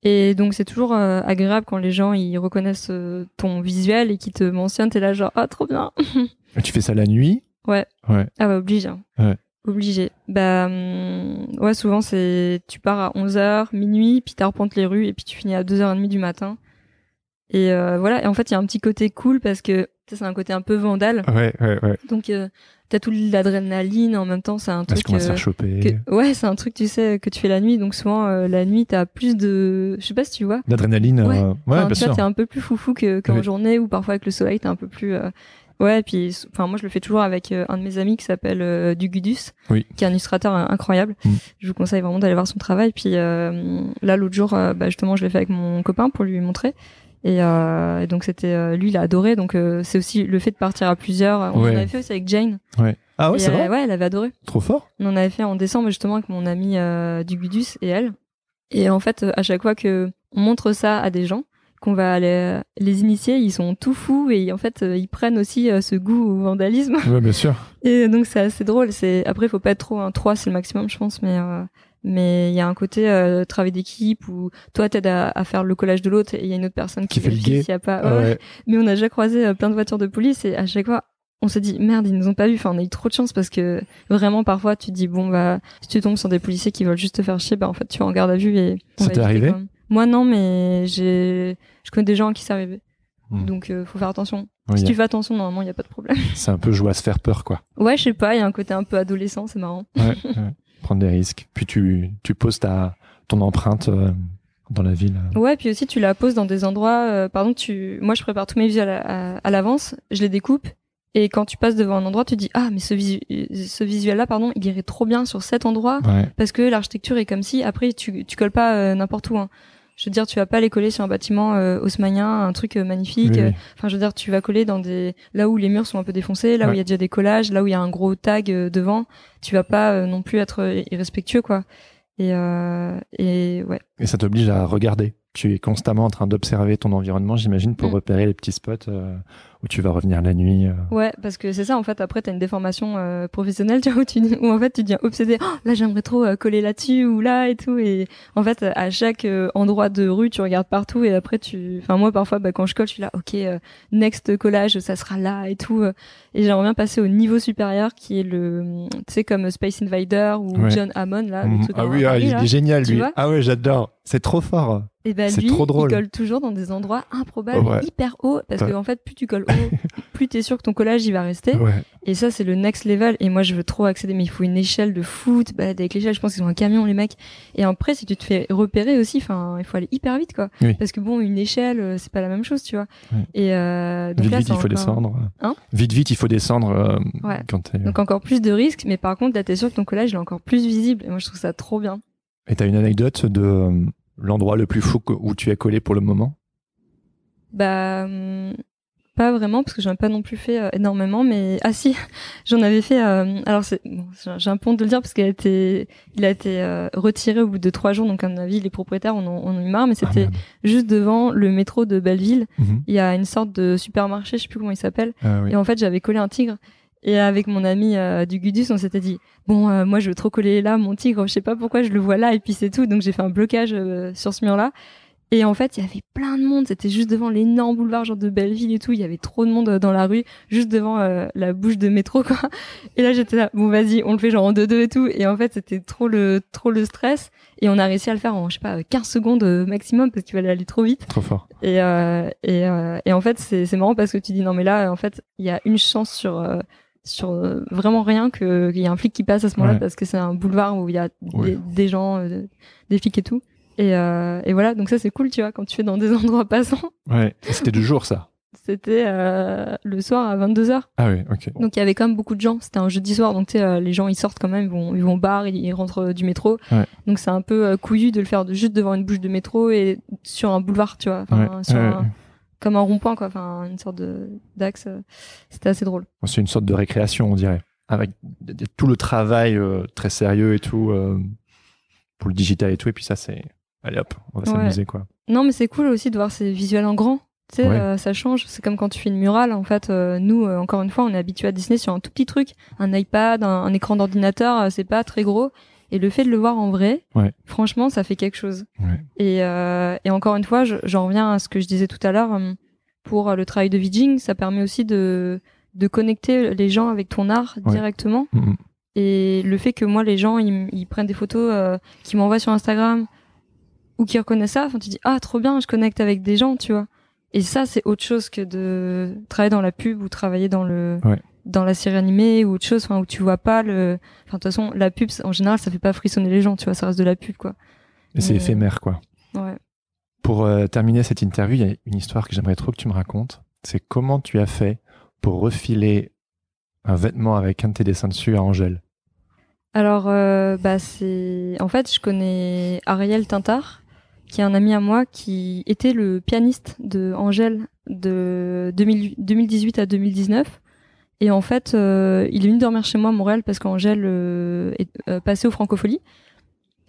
[SPEAKER 1] Et donc c'est toujours agréable quand les gens ils reconnaissent ton visuel et qui te mentionnent. T'es là genre ah trop bien.
[SPEAKER 2] Tu fais ça la nuit?
[SPEAKER 1] Ouais.
[SPEAKER 2] Ouais.
[SPEAKER 1] Ah bah obligé. Hein.
[SPEAKER 2] Ouais.
[SPEAKER 1] Obligé. Bah hum, ouais, souvent c'est tu pars à 11h, minuit, puis t'arpentes les rues et puis tu finis à 2h30 du matin. Et euh, voilà, et en fait, il y a un petit côté cool parce que c'est un côté un peu vandale.
[SPEAKER 2] Ouais, ouais, ouais.
[SPEAKER 1] Donc euh, t'as toute l'adrénaline en même temps, c'est un truc
[SPEAKER 2] se faire choper.
[SPEAKER 1] ouais, c'est un truc tu sais que tu fais la nuit, donc souvent euh, la nuit t'as plus de, je sais pas si tu vois.
[SPEAKER 2] D'adrénaline.
[SPEAKER 1] Ouais,
[SPEAKER 2] ouais bien
[SPEAKER 1] tu
[SPEAKER 2] sûr.
[SPEAKER 1] t'es un peu plus foufou que qu'en journée ou parfois avec le soleil t'es un peu plus Ouais, puis enfin moi je le fais toujours avec euh, un de mes amis qui s'appelle euh, Dugudus,
[SPEAKER 2] oui.
[SPEAKER 1] qui est un illustrateur incroyable. Mm. Je vous conseille vraiment d'aller voir son travail. Puis euh, là l'autre jour, bah, justement, je l'ai fait avec mon copain pour lui montrer. Et, et donc c'était lui, il a adoré. Donc c'est aussi le fait de partir à plusieurs. On en avait fait aussi avec Jane.
[SPEAKER 2] Ouais. Ah ouais, c'est vrai.
[SPEAKER 1] Ouais, elle avait adoré.
[SPEAKER 2] Trop fort.
[SPEAKER 1] On en avait fait en décembre justement avec mon ami Dugudus et elle. Et en fait, à chaque fois que on montre ça à des gens, qu'on va aller les initier, ils sont tout fous et en fait euh, ils prennent aussi euh, ce goût au vandalisme.
[SPEAKER 2] Ouais, bien sûr.
[SPEAKER 1] Et donc c'est assez drôle. C'est après il faut pas être trop un hein. 3 c'est le maximum je pense, mais euh, mais il y a un côté travail d'équipe où toi t'aides à, à, faire le collage de l'autre et il y a une autre personne qui,
[SPEAKER 2] fait le s'il
[SPEAKER 1] y a pas. Ah ouais. Mais on a déjà croisé plein de voitures de police et à chaque fois on se dit merde ils nous ont pas vu enfin on a eu trop de chance parce que vraiment parfois tu te dis bon bah si tu tombes sur des policiers qui veulent juste te faire chier bah en fait tu es en garde à vue et
[SPEAKER 2] ça t'est arrivé
[SPEAKER 1] moi non mais j'ai je connais des gens qui s'arrivent. Hmm. Donc euh, faut faire attention. si tu fais attention, normalement, il n'y a pas de problème.
[SPEAKER 2] C'est un peu jouer à se faire peur, quoi.
[SPEAKER 1] Ouais, je sais pas, il y a un côté un peu adolescent, c'est marrant.
[SPEAKER 2] Ouais, prendre des risques. Puis tu, tu poses ta, ton empreinte euh, dans la ville.
[SPEAKER 1] Ouais, puis aussi tu la poses dans des endroits. Euh, pardon, tu, moi je prépare tous mes visuels à, l'avance, je les découpe. Et quand tu passes devant un endroit, tu dis ah mais ce, ce visuel-là, pardon, il irait trop bien sur cet endroit parce que l'architecture est comme si. Après, tu tu colles pas n'importe où. Hein je veux dire, tu vas pas les coller sur un bâtiment euh, haussmanien, un truc euh, magnifique. Enfin, je veux dire, tu vas coller dans des là où les murs sont un peu défoncés, là où il y a déjà des collages, là où il y a un gros tag euh, devant. Tu vas pas euh, non plus être irrespectueux, quoi. Et, et ouais.
[SPEAKER 2] Et ça t'oblige à regarder. Tu es constamment en train d'observer ton environnement, j'imagine, pour mm. repérer les petits spots où tu vas revenir la nuit. Euh.
[SPEAKER 1] Ouais, parce que c'est ça en fait. Après, t'as une déformation euh, professionnelle, tu vois, où, tu, où en fait tu deviens obsédé. Oh, là, j'aimerais trop euh, coller là-dessus ou là et tout. Et en fait, à chaque endroit de rue, tu regardes partout et après tu. Enfin moi, parfois, bah, quand je colle, je suis là, ok, next collage, ça sera là et tout. et j'aimerais bien passer au niveau supérieur qui est le, tu sais, comme Space Invader ou John Hammond là.
[SPEAKER 2] Mhm. ah oui, ah, il est génial lui. Ah ouais, j'adore. C'est trop fort.
[SPEAKER 1] Et ben lui, trop drôle. il colle toujours dans des endroits improbables, hyper hauts, parce que en fait, plus tu colles haut, plus t'es sûr que ton collage il va rester. Et ça, c'est le next level. Et moi, je veux trop accéder, mais il faut une échelle de foot, bah, avec l'échelle. Je pense qu'ils ont un camion, les mecs. Et après, si tu te fais repérer aussi, enfin, il faut aller hyper vite, quoi. Parce que bon, une échelle, euh, c'est pas la même chose, tu vois. Et euh,
[SPEAKER 2] donc vite, vite, il faut descendre. Hein vite, vite, il faut descendre. Euh, quand
[SPEAKER 1] donc encore plus de risques, mais par contre, là, t'es sûr que ton collage il est encore plus visible. Et moi, je trouve ça trop bien.
[SPEAKER 2] Et t'as une anecdote de l'endroit le plus fou où tu as collé pour le moment?
[SPEAKER 1] Bah, hum, pas vraiment parce que j'en ai pas non plus fait euh, énormément, mais ah si, j'en avais fait. Euh, alors c'est, bon, j'ai un peu honte de le dire parce qu'il a été, il a été euh, retiré au bout de trois jours, donc à mon avis les propriétaires en ont, en eu marre, mais ah, c'était juste devant le métro de Belleville. Mhm. Il y a une sorte de supermarché, je sais plus comment il s'appelle,
[SPEAKER 2] ah
[SPEAKER 1] et en fait j'avais collé un tigre. Et avec mon ami du Gudus, on s'était dit bon, moi je veux trop coller là mon tigre, je sais pas pourquoi je le vois là et puis c'est tout. Donc j'ai fait un blocage sur ce mur-là. Et en fait, il y avait plein de monde. C'était juste devant l'énorme boulevard genre de Belleville et tout. Il y avait trop de monde euh, dans la rue, juste devant euh, la bouche de métro, quoi. Et là, j'étais là, bon, vas-y, on le fait genre en deux-deux et tout. Et en fait, c'était trop le, trop le stress. Et on a réussi à le faire en, je sais pas, 15 secondes euh, maximum parce qu'il fallait aller trop vite.
[SPEAKER 2] Trop fort.
[SPEAKER 1] Et, et, et en fait, c'est, c'est marrant parce que tu dis, non, mais là, en fait, il y a une chance sur sur euh, vraiment rien qu'il y a un flic qui passe à ce moment-là
[SPEAKER 2] Ouais.
[SPEAKER 1] parce que c'est un boulevard où il y a
[SPEAKER 2] Ouais.
[SPEAKER 1] des, des gens, euh, des flics et tout. Et, euh, et voilà, donc ça c'est cool, tu vois, quand tu fais dans des endroits passants.
[SPEAKER 2] Ouais. C'était de jour, ça?
[SPEAKER 1] C'était euh, le soir à 22h.
[SPEAKER 2] Ah oui, ok.
[SPEAKER 1] Donc il y avait quand même beaucoup de gens. C'était un jeudi soir, donc tu sais, les gens ils sortent quand même, ils vont, ils vont au bar, ils, ils rentrent du métro.
[SPEAKER 2] Ouais.
[SPEAKER 1] Donc c'est un peu couillu de le faire de, juste devant une bouche de métro et sur un boulevard, tu vois, Enfin,
[SPEAKER 2] Ouais,
[SPEAKER 1] sur un-. Comme un rond-point, quoi, enfin une sorte d'axe. euh, C'était assez drôle.
[SPEAKER 2] C'est une sorte de récréation, on dirait. Avec tout le travail euh, très sérieux et tout, euh, pour le digital et tout. Et puis ça, c'est. Allez hop, on va
[SPEAKER 1] Ouais.
[SPEAKER 2] s'amuser, quoi.
[SPEAKER 1] Non, mais c'est cool aussi de voir ces visuels en grand. Tu sais,
[SPEAKER 2] Ouais.
[SPEAKER 1] euh, ça change. C'est comme quand tu fais une murale. En fait, nous, encore une fois, on est habitué à dessiner sur un tout petit truc, un iPad, un, un écran d'ordinateur. c'est pas très gros. Et le fait de le voir en vrai,
[SPEAKER 2] Ouais.
[SPEAKER 1] franchement, ça fait quelque chose.
[SPEAKER 2] Ouais.
[SPEAKER 1] Et, euh, et encore une fois, je- j'en reviens à ce que je disais tout à l'heure. euh, Pour le travail de Vidging, ça permet aussi de de connecter les gens avec ton art
[SPEAKER 2] Ouais.
[SPEAKER 1] directement.
[SPEAKER 2] Mhm.
[SPEAKER 1] Et le fait que moi, les gens, ils, prennent des photos, euh, qu'ils m'envoient sur Instagram ou qu'ils reconnaissent ça, enfin, tu dis, ah, trop bien, je connecte avec des gens, tu vois. Et ça, c'est autre chose que de travailler dans la pub ou travailler dans le,
[SPEAKER 2] Ouais.
[SPEAKER 1] Dans la série animée ou autre chose, enfin, où tu vois pas le, enfin, de toute façon, la pub, en général, ça fait pas frissonner les gens, tu vois, ça reste de la pub, quoi.
[SPEAKER 2] Et c'est
[SPEAKER 1] Mais-
[SPEAKER 2] éphémère, quoi.
[SPEAKER 1] Ouais.
[SPEAKER 2] Pour euh, terminer cette interview, il y a une histoire que j'aimerais trop que tu me racontes. C'est comment tu as fait pour refiler un vêtement avec un de tes dessins dessus à Angèle?
[SPEAKER 1] Alors, euh, bah, c'est, en fait, je connais Ariel Tintard, qui est un ami à moi qui était le pianiste de Angèle de 2000 2018 à 2019. Et en fait, euh, il est venu dormir chez moi à Montréal parce qu'Angèle euh, est euh, passée au Francofolie.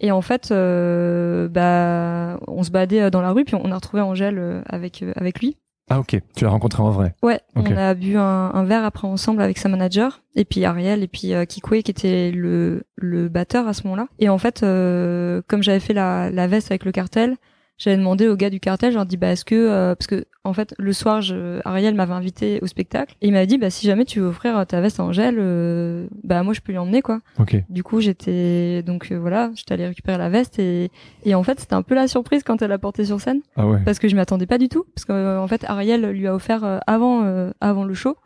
[SPEAKER 1] Et en fait, euh, bah, on se baladait euh, dans la rue, puis on a retrouvé Angèle avec, avec lui.
[SPEAKER 2] Ah ok, tu l'as rencontré en vrai.
[SPEAKER 1] Ouais, on a bu un, un verre après ensemble avec sa manager, et puis Ariel, et puis Kikwe qui était le, le batteur à ce moment-là. Et en fait, euh, comme j'avais fait la, la veste avec le cartel, j'avais demandé au gars du cartel, j'ai dit bah est-ce que euh, parce que en fait le soir, je, Ariel m'avait invité au spectacle et il m'avait dit bah si jamais tu veux offrir ta veste à Angèle, euh, bah moi je peux lui emmener quoi.
[SPEAKER 2] Ok.
[SPEAKER 1] Du coup j'étais donc euh, voilà, j'étais allée récupérer la veste et et en fait c'était un peu la surprise quand elle l'a portée sur scène
[SPEAKER 2] Ah ouais.
[SPEAKER 1] parce que je m'y attendais pas du tout parce que euh, en fait Ariel lui a offert euh, avant euh, avant le show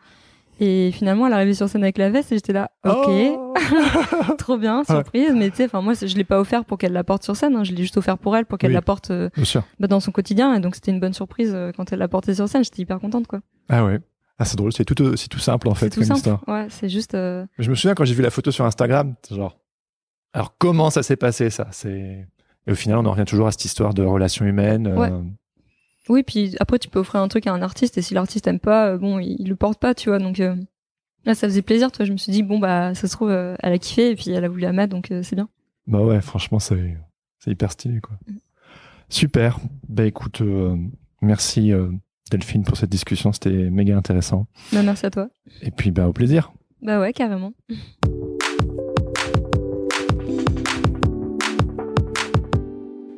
[SPEAKER 1] et finalement elle est arrivée sur scène avec la veste et j'étais là ok
[SPEAKER 2] Oh
[SPEAKER 1] trop bien surprise mais tu sais enfin moi je l'ai pas offert pour qu'elle la porte sur scène hein, je l'ai juste offert pour elle pour qu'elle
[SPEAKER 2] Oui.
[SPEAKER 1] la porte euh, bah, dans son quotidien et donc c'était une bonne surprise euh, quand elle l'a portée sur scène j'étais hyper contente quoi
[SPEAKER 2] Ah ouais. Ah c'est drôle, c'est tout, tout simple en
[SPEAKER 1] c'est
[SPEAKER 2] fait
[SPEAKER 1] tout
[SPEAKER 2] comme
[SPEAKER 1] simple
[SPEAKER 2] histoire.
[SPEAKER 1] ouais c'est juste euh,
[SPEAKER 2] Je me souviens quand j'ai vu la photo sur Instagram, genre. Alors comment ça s'est passé ça? C'est. Et au final, on en revient toujours à cette histoire de relations humaines. euh,
[SPEAKER 1] Ouais. Oui puis après tu peux offrir un truc à un artiste et si l'artiste aime pas euh, bon il, il le porte pas tu vois donc euh, là ça faisait plaisir toi je me suis dit bon bah ça se trouve euh, elle a kiffé et puis elle a voulu la mettre donc euh, c'est bien
[SPEAKER 2] Bah ouais, franchement, c'est c'est hyper stylé quoi.
[SPEAKER 1] Mm.
[SPEAKER 2] Super. Bah écoute, euh, merci euh, Delphine pour cette discussion, c'était méga intéressant.
[SPEAKER 1] bah merci à toi
[SPEAKER 2] Et puis bah au plaisir.
[SPEAKER 1] Bah ouais, carrément.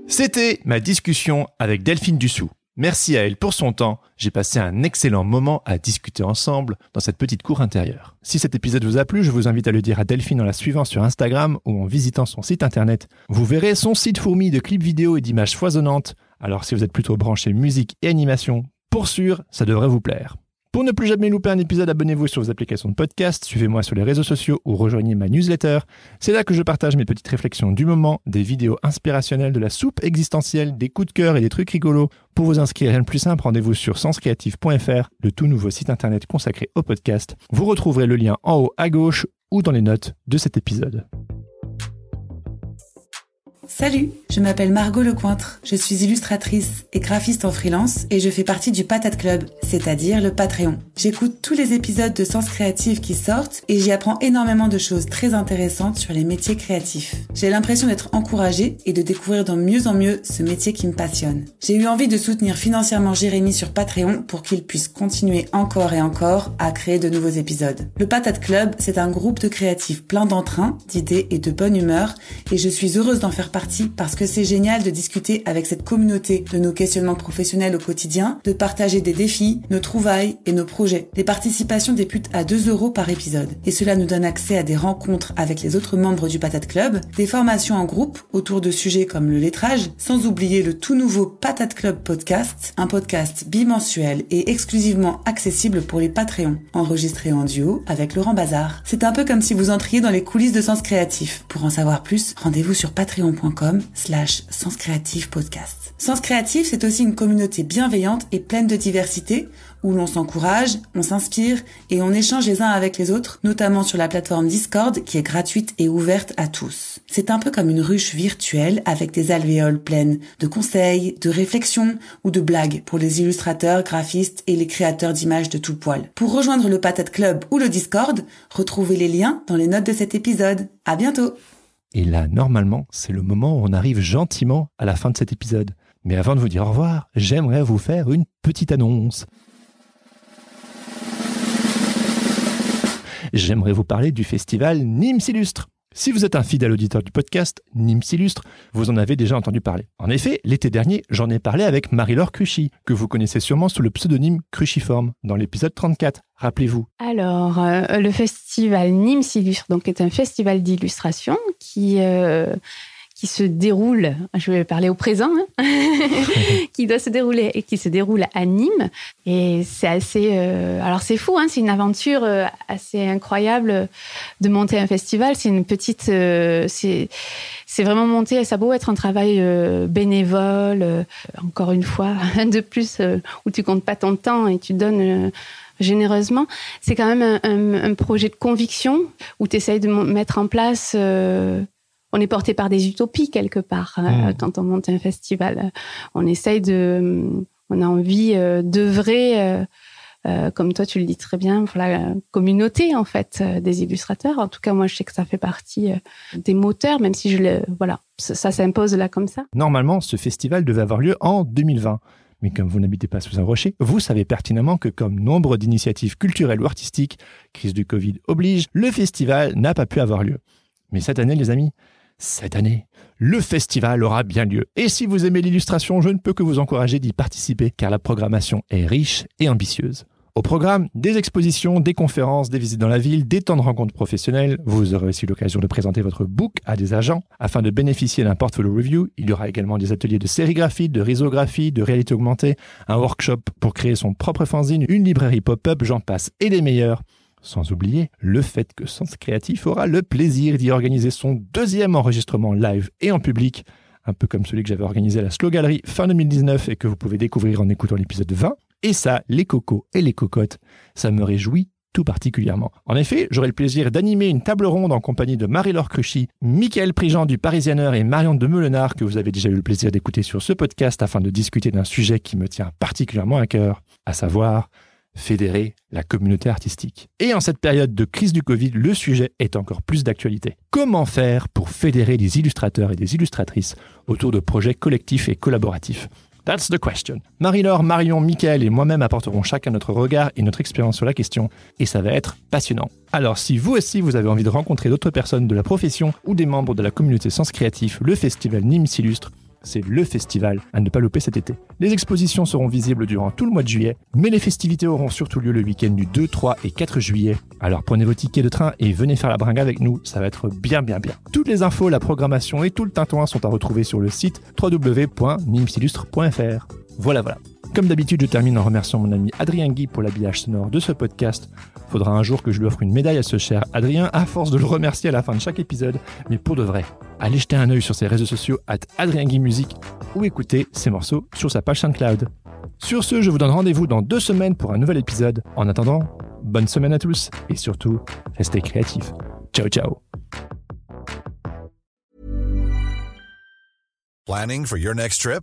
[SPEAKER 2] C'était ma discussion avec Delphine Dussou. Merci à elle pour son temps. J'ai passé un excellent moment à discuter ensemble dans cette petite cour intérieure. Si cet épisode vous a plu, je vous invite à le dire à Delphine en la suivant sur Instagram ou en visitant son site internet. Vous verrez son site fourmi de clips vidéo et d'images foisonnantes. Alors si vous êtes plutôt branché musique et animation, pour sûr, ça devrait vous plaire. Pour ne plus jamais louper un épisode, abonnez-vous sur vos applications de podcast, suivez-moi sur les réseaux sociaux ou rejoignez ma newsletter. C'est là que je partage mes petites réflexions du moment, des vidéos inspirationnelles, de la soupe existentielle, des coups de cœur et des trucs rigolos. Pour vous inscrire, rien de plus simple, rendez-vous sur senscreative.fr, le tout nouveau site internet consacré au podcast. Vous retrouverez le lien en haut à gauche ou dans les notes de cet épisode.
[SPEAKER 3] Salut, je m'appelle Margot Lecointre, je suis illustratrice et graphiste en freelance et je fais partie du Patate Club, c'est-à-dire le Patreon. J'écoute tous les épisodes de Sens Créatif qui sortent et j'y apprends énormément de choses très intéressantes sur les métiers créatifs. J'ai l'impression d'être encouragée et de découvrir de mieux en mieux ce métier qui me passionne. J'ai eu envie de soutenir financièrement Jérémy sur Patreon pour qu'il puisse continuer encore et encore à créer de nouveaux épisodes. Le Patate Club, c'est un groupe de créatifs plein d'entrain, d'idées et de bonne humeur et je suis heureuse d'en faire partie partie parce que c'est génial de discuter avec cette communauté de nos questionnements professionnels au quotidien, de partager des défis, nos trouvailles et nos projets. Les participations débutent à 2 euros par épisode et cela nous donne accès à des rencontres avec les autres membres du Patate Club, des formations en groupe autour de sujets comme le lettrage, sans oublier le tout nouveau Patate Club podcast, un podcast bimensuel et exclusivement accessible pour les Patreons, enregistré en duo avec Laurent Bazar. C'est un peu comme si vous entriez dans les coulisses de Sens Créatif. Pour en savoir plus, rendez-vous sur patreon.com Sens Créatif Podcast. Sens Créatif, c'est aussi une communauté bienveillante et pleine de diversité où l'on s'encourage, on s'inspire et on échange les uns avec les autres, notamment sur la plateforme Discord qui est gratuite et ouverte à tous. C'est un peu comme une ruche virtuelle avec des alvéoles pleines de conseils, de réflexions ou de blagues pour les illustrateurs, graphistes et les créateurs d'images de tout poil. Pour rejoindre le Patate Club ou le Discord, retrouvez les liens dans les notes de cet épisode. À bientôt!
[SPEAKER 2] Et là, normalement, c'est le moment où on arrive gentiment à la fin de cet épisode. Mais avant de vous dire au revoir, j'aimerais vous faire une petite annonce. j'aimerais vous parler du festival Nîmes Illustre. Si vous êtes un fidèle auditeur du podcast Nîmes Illustre, vous en avez déjà entendu parler. En effet, l'été dernier, j'en ai parlé avec Marie-Laure Cruchy, que vous connaissez sûrement sous le pseudonyme Cruciforme, dans l'épisode 34. Rappelez-vous.
[SPEAKER 4] Alors, euh, le festival Nîmes Illustre donc, est un festival d'illustration qui... Euh, qui se déroule, je vais parler au présent, hein, qui doit se dérouler et qui se déroule à Nîmes. Et c'est assez, euh, alors c'est fou, hein, c'est une aventure euh, assez incroyable de monter un festival. C'est une petite, euh, c'est c'est vraiment monter. Ça beau être un travail bénévole, encore une fois, de plus où tu comptes pas ton temps et tu donnes généreusement. C'est quand même un, un, projet de conviction où tu essayes de mettre en place on est porté par des utopies quelque part hein, hmm. quand on monte un festival. On essaye de, on a envie euh, d'œuvrer, euh, euh, comme toi tu le dis très bien, pour la communauté en fait des illustrateurs. En tout cas, moi je sais que ça fait partie des moteurs, même si je le, voilà, ça, s'impose là comme ça.
[SPEAKER 2] Normalement, ce festival devait avoir lieu en 2020. Mais comme vous n'habitez pas sous un rocher, vous savez pertinemment que comme nombre d'initiatives culturelles ou artistiques, crise du Covid oblige, le festival n'a pas pu avoir lieu. Mais cette année, les amis, cette année, le festival aura bien lieu. Et si vous aimez l'illustration, je ne peux que vous encourager d'y participer car la programmation est riche et ambitieuse. Au programme, des expositions, des conférences, des visites dans la ville, des temps de rencontres professionnelles. Vous aurez aussi l'occasion de présenter votre book à des agents. Afin de bénéficier d'un portfolio review, il y aura également des ateliers de sérigraphie, de risographie, de réalité augmentée, un workshop pour créer son propre fanzine, une librairie pop-up, j'en passe, et des meilleurs. Sans oublier le fait que Sens Créatif aura le plaisir d'y organiser son deuxième enregistrement live et en public, un peu comme celui que j'avais organisé à la Slow Gallery fin 2019 et que vous pouvez découvrir en écoutant l'épisode 20. Et ça, les cocos et les cocottes, ça me réjouit tout particulièrement. En effet, j'aurai le plaisir d'animer une table ronde en compagnie de Marie-Laure Cruchy, Michael Prigent du Parisianer et Marion de Meulenard que vous avez déjà eu le plaisir d'écouter sur ce podcast afin de discuter d'un sujet qui me tient particulièrement à cœur, à savoir fédérer la communauté artistique. Et en cette période de crise du Covid, le sujet est encore plus d'actualité. Comment faire pour fédérer des illustrateurs et des illustratrices autour de projets collectifs et collaboratifs? That's the question. Marie-Laure, Marion, Michael et moi-même apporterons chacun notre regard et notre expérience sur la question, et ça va être passionnant. Alors si vous aussi vous avez envie de rencontrer d'autres personnes de la profession ou des membres de la communauté Sens Créatif, le festival Nîmes s'illustre c'est le festival à ne pas louper cet été. Les expositions seront visibles durant tout le mois de juillet, mais les festivités auront surtout lieu le week-end du 2, 3 et 4 juillet. Alors prenez vos tickets de train et venez faire la bringue avec nous, ça va être bien bien bien. Toutes les infos, la programmation et tout le tintouin sont à retrouver sur le site www.nimsillustre.fr. Voilà voilà. Comme d'habitude, je termine en remerciant mon ami Adrien Guy pour l'habillage sonore de ce podcast. Faudra un jour que je lui offre une médaille à ce cher Adrien, à force de le remercier à la fin de chaque épisode, mais pour de vrai. Allez jeter un œil sur ses réseaux sociaux at Adrien Guy Musique ou écouter ses morceaux sur sa page SoundCloud. Sur ce, je vous donne rendez-vous dans deux semaines pour un nouvel épisode. En attendant, bonne semaine à tous et surtout, restez créatifs. Ciao ciao
[SPEAKER 5] Planning for your next trip?